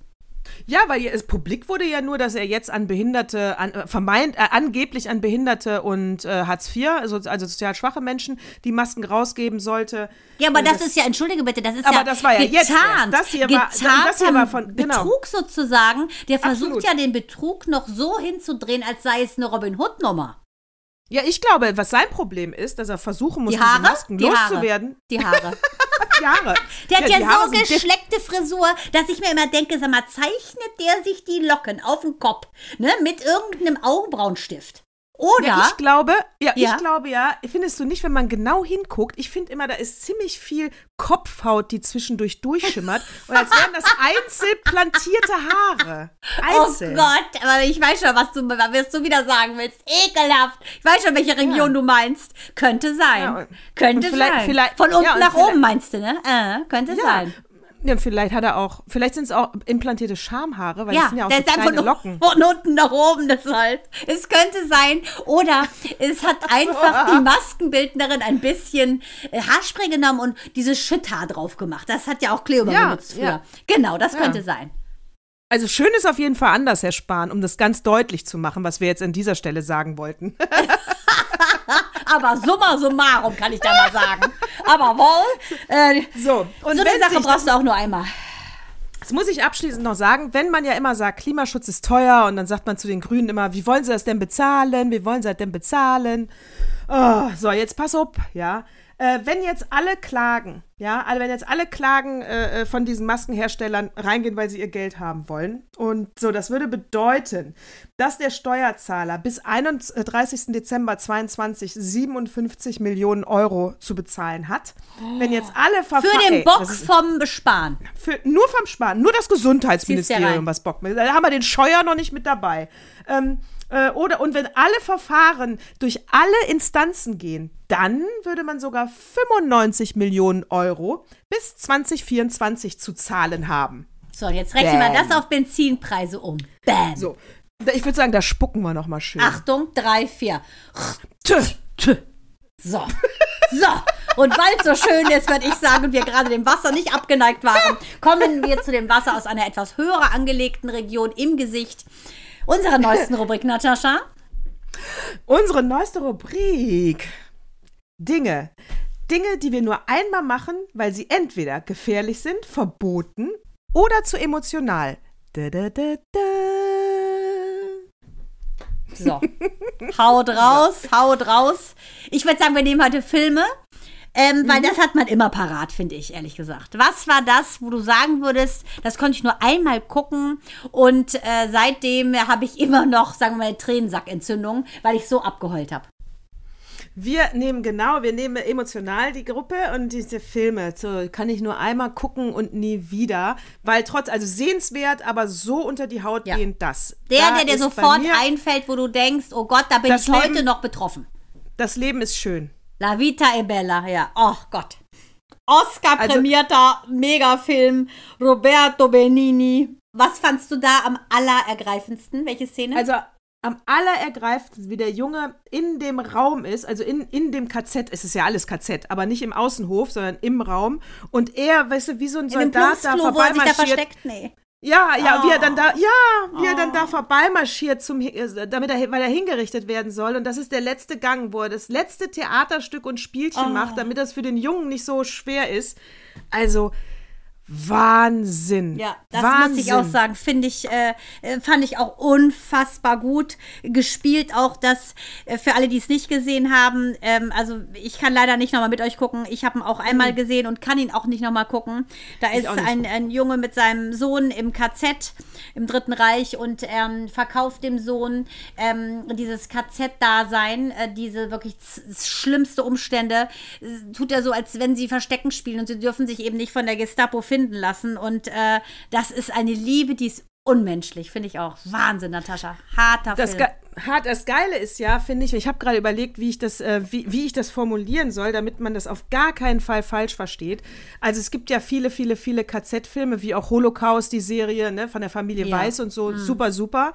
Ja, weil es publik wurde ja nur, dass er jetzt an Behinderte, an, äh, vermeint, äh, angeblich an Behinderte und äh, Hartz IV, also, also sozial schwache Menschen, die Masken rausgeben sollte.
Ja, aber
Äh,
das, ist ja, entschuldige bitte, das ist
Aber
ja
das war ja jetzt
getarnt.
erst. Das hier war- das hier war von- genau.
Betrug sozusagen. Der versucht
Absolut.
ja den Betrug noch so hinzudrehen, als sei es eine Robin Hood Nummer.
Ja, ich glaube, was sein Problem ist, dass er versuchen muss,
Die Haare?
diese Masken
die Haare.
loszuwerden.
Die Haare.
Die Haare.
Der hat ja,
die Haare
so
sind
geschleckte Frisur, dass ich mir immer denke, sag mal, zeichnet der sich die Locken auf den Kopf, ne, mit irgendeinem Augenbrauenstift. Oder?
Ja, ich glaube, ja,
Ja.
ich glaube ja, findest du nicht, wenn man genau hinguckt, ich finde immer, da ist ziemlich viel Kopfhaut, die zwischendurch durchschimmert und als wären das einzeln plantierte Haare. Einzeln.
Oh Gott, aber ich weiß schon, was du, was du wieder sagen willst. Ekelhaft. Ich weiß schon, welche Region
Ja.
du meinst. Könnte sein.
Ja, und-
könnte
und vielleicht-
sein.
vielleicht-
Von unten nach oben meinst du, ne? Äh, könnte sein.
Ja, vielleicht hat er auch, vielleicht sind es auch implantierte Schamhaare, weil das sind ja auch
der
so kleine
nur
Locken.
von unten nach oben deshalb. Es könnte sein. Oder es hat einfach die Maskenbildnerin ein bisschen äh, Haarspray genommen und dieses Schütthaar drauf gemacht. Das hat ja auch Cleo
Ja,
benutzt früher.
ja.
Genau, das
Ja.
könnte sein.
Also schön ist auf jeden Fall anders, Herr Spahn, um das ganz deutlich zu machen, was wir jetzt an dieser Stelle sagen wollten.
Aber summa summarum kann ich da mal sagen. Aber wohl, äh,
So, und
so eine Sache brauchst du auch nur einmal.
Jetzt muss ich abschließend noch sagen, wenn man ja immer sagt, Klimaschutz ist teuer und dann sagt man zu den Grünen immer, wie wollen sie das denn bezahlen? Wie wollen sie das denn bezahlen? Oh, so, jetzt pass auf, ja. Äh, wenn jetzt alle klagen, ja, also wenn jetzt alle Klagen äh, äh von diesen Maskenherstellern reingehen, weil sie ihr Geld haben wollen, und so, das würde bedeuten, dass der Steuerzahler bis 31. Dezember 2022 57 Millionen Euro zu bezahlen hat. Wenn jetzt alle
Für den Bock vom Besparen.
Für, nur vom Sparen, nur das Gesundheitsministerium, was Bock mit. Da haben wir den Scheuer noch nicht mit dabei. Ähm, äh, oder, und wenn alle Verfahren durch alle Instanzen gehen, dann würde man sogar 95 Millionen Euro bis 2024 zu zahlen haben.
So, jetzt rechnen wir das auf Benzinpreise um. Bam.
So, ich würde sagen, da spucken wir noch mal schön.
Achtung, drei, vier. Tö, tö. So. So. Und weil es so schön ist, würde ich sagen, und wir gerade dem Wasser nicht abgeneigt waren, kommen wir zu dem Wasser aus einer etwas höher angelegten Region im Gesicht. Unsere neuesten Rubrik, Natascha.
Unsere neueste Rubrik. Dinge. Dinge, die wir nur einmal machen, weil sie entweder gefährlich sind, verboten oder zu emotional. Da, da, da,
so. haut raus, haut raus. Ich würde sagen, wir nehmen heute Filme. Ähm, weil mhm. das hat man immer parat, finde ich, ehrlich gesagt. Was war das, wo du sagen würdest, das konnte ich nur einmal gucken und äh, seitdem habe ich immer noch, sagen wir mal, Tränensackentzündung, weil ich so abgeheult habe.
Wir nehmen genau, wir nehmen emotional die Gruppe und diese Filme. So kann ich nur einmal gucken und nie wieder, weil trotz, also sehenswert, aber so unter die Haut ja. gehend das.
Der, da der dir sofort einfällt, wo du denkst, oh Gott, da bin ich Leben, heute noch betroffen.
Das Leben ist schön.
La Vita e Bella, ja. Oh Gott. Oscar-prämierter also, Megafilm, Roberto Benini. Was fandst du da am allerergreifendsten? Welche Szene?
Also am allerergreifendsten, wie der Junge in dem Raum ist, also in, in dem KZ, es ist ja alles KZ, aber nicht im Außenhof, sondern im Raum. Und er, weißt du, wie so ein Soldat da vorbeimarschiert. Da versteckt? Nee. Ja, ja, oh. wie er dann da, ja, wie oh. er dann da oh. vorbeimarschiert, zum, äh, damit er, weil er hingerichtet werden soll. Und das ist der letzte Gang, wo er das letzte Theaterstück und Spielchen oh. macht, damit das für den Jungen nicht so schwer ist. Also, Wahnsinn.
Ja, das Wahnsinn. muss ich auch sagen. Finde ich, äh, äh, fand ich auch unfassbar gut gespielt. Auch das äh, für alle, die es nicht gesehen haben. Ähm, also ich kann leider nicht nochmal mit euch gucken. Ich habe ihn auch einmal mhm. gesehen und kann ihn auch nicht nochmal gucken. Da ich ist ein, ein Junge mit seinem Sohn im KZ im Dritten Reich und ähm, verkauft dem Sohn ähm, dieses KZ-Dasein, äh, diese wirklich schlimmste Umstände. Tut er so, als wenn sie Verstecken spielen und sie dürfen sich eben nicht von der Gestapo finden finden lassen. Und äh, das ist eine Liebe, die ist unmenschlich, finde ich auch. Wahnsinn, Natascha. Harter
das
Film.
Hart, das Geile ist ja, finde ich, ich habe gerade überlegt, wie ich, das, äh, wie, wie ich das formulieren soll, damit man das auf gar keinen Fall falsch versteht. Also es gibt ja viele, viele, viele KZ-Filme, wie auch Holocaust, die Serie ne, von der Familie ja. Weiß und so, mhm. super, super.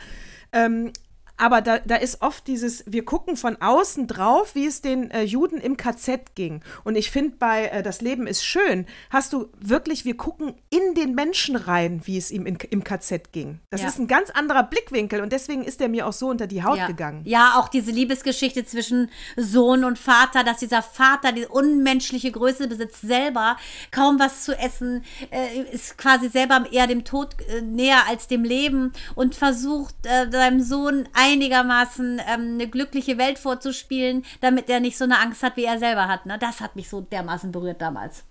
Ähm, aber da, da ist oft dieses, wir gucken von außen drauf, wie es den äh, Juden im KZ ging. Und ich finde, bei äh, Das Leben ist schön, hast du wirklich, wir gucken in den Menschen rein, wie es ihm in, im KZ ging. Das ja. ist ein ganz anderer Blickwinkel und deswegen ist er mir auch so unter die Haut
ja.
gegangen.
Ja, auch diese Liebesgeschichte zwischen Sohn und Vater, dass dieser Vater die unmenschliche Größe besitzt, selber kaum was zu essen, äh, ist quasi selber eher dem Tod äh, näher als dem Leben und versucht äh, seinem Sohn ein einigermaßen ähm, eine glückliche Welt vorzuspielen, damit er nicht so eine Angst hat, wie er selber hat. Ne? Das hat mich so dermaßen berührt damals.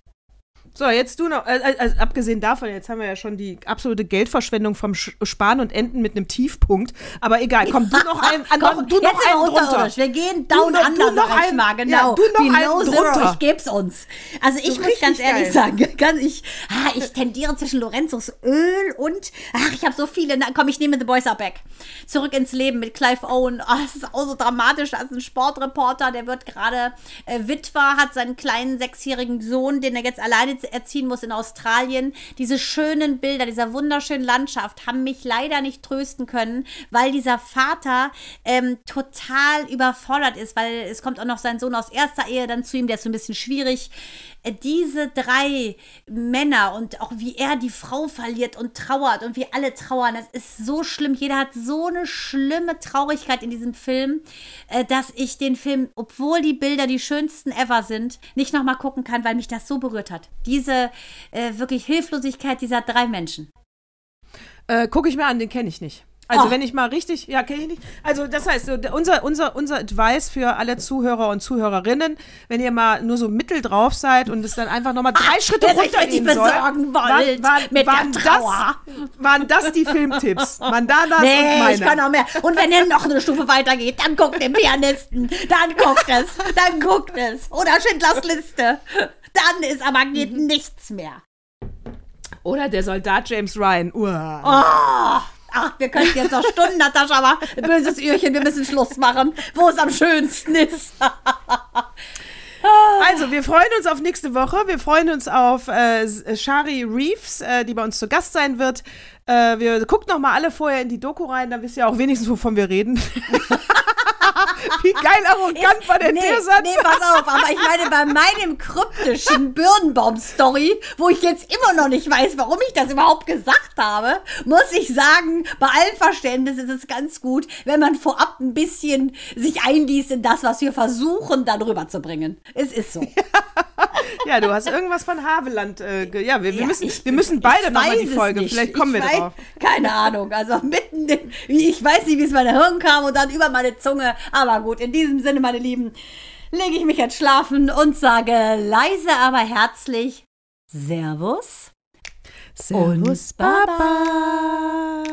So, jetzt du noch, äh, äh, abgesehen davon, jetzt haben wir ja schon die absolute Geldverschwendung vom Sparen und Enden mit einem Tiefpunkt. Aber egal, komm, du noch ein,
komm, noch, du noch einen drunter. Wir gehen down du, under, du noch sag ich mal, genau. Ja, du noch Below einen drunter. ich geb's uns. Also ich so muss ganz ehrlich geil. sagen, ganz ich, ah, ich tendiere zwischen Lorenzos Öl und, ach, ich habe so viele, na, komm, ich nehme The Boys Are Back. Zurück ins Leben mit Clive Owen. Oh, das ist auch so dramatisch, als ein Sportreporter, der wird gerade äh, Witwer, hat seinen kleinen sechsjährigen Sohn, den er jetzt alleine erziehen muss in Australien. Diese schönen Bilder, dieser wunderschönen Landschaft haben mich leider nicht trösten können, weil dieser Vater ähm, total überfordert ist, weil es kommt auch noch sein Sohn aus erster Ehe dann zu ihm, der ist so ein bisschen schwierig. Äh, diese drei Männer und auch wie er die Frau verliert und trauert und wie alle trauern, das ist so schlimm. Jeder hat so eine schlimme Traurigkeit in diesem Film, äh, dass ich den Film, obwohl die Bilder die schönsten ever sind, nicht nochmal gucken kann, weil mich das so berührt hat. Diese äh, wirklich Hilflosigkeit dieser drei Menschen.
Äh, Gucke ich mir an, den kenne ich nicht. Also
Ach.
wenn ich mal richtig, ja, kenne ich nicht. Also das heißt, unser, unser, unser Advice für alle Zuhörer und Zuhörerinnen, wenn ihr mal nur so mittel drauf seid und es dann einfach nochmal drei Schritte
wer sich
runtergehen soll.
besorgen wollt mit der
waren,
Trauer.
das, waren das die Filmtipps? Mandanas und
Nee,
meine.
ich kann auch mehr. Und wenn ihr noch eine Stufe weitergeht, dann guckt den Pianisten. Dann guckt es. Dann guckt es. Oder Schindlers Liste. Dann ist aber geht
Mhm.
nichts mehr.
Oder der Soldat James Ryan. Uah.
Oh, ach, wir können jetzt noch Stunden, Natascha, aber böses Öhrchen, wir müssen Schluss machen, wo es am schönsten ist.
Also, wir freuen uns auf nächste Woche. Wir freuen uns auf äh, Shari Reeves, äh, die bei uns zu Gast sein wird. Äh, wir guckt noch mal alle vorher in die Doku rein, dann wisst ihr auch wenigstens, wovon wir reden. Wie geil arrogant war denn
nee,
der Satz?
Nee, pass auf, aber ich meine, bei meinem kryptischen Birnbaum-Story, wo ich jetzt immer noch nicht weiß, warum ich das überhaupt gesagt habe, muss ich sagen, bei allem Verständnis ist es ganz gut, wenn man vorab ein bisschen sich einliest in das, was wir versuchen, dann rüberzubringen. Es ist so.
Ja, du hast irgendwas von Haveland. Äh, ja, wir, wir
Ja,
müssen,
ich-
wir müssen beide
ich
noch mal
weiß
die Folge.
nicht.
Vielleicht kommen
ich
wir
weiß,
drauf.
Keine Ahnung. Also mitten, in- ich weiß nicht, wie es meine Hirn kam und dann über meine Zunge. Aber gut, in diesem Sinne, meine Lieben, lege ich mich jetzt schlafen und sage leise, aber herzlich Servus.
Servus,
Baba.
Baba.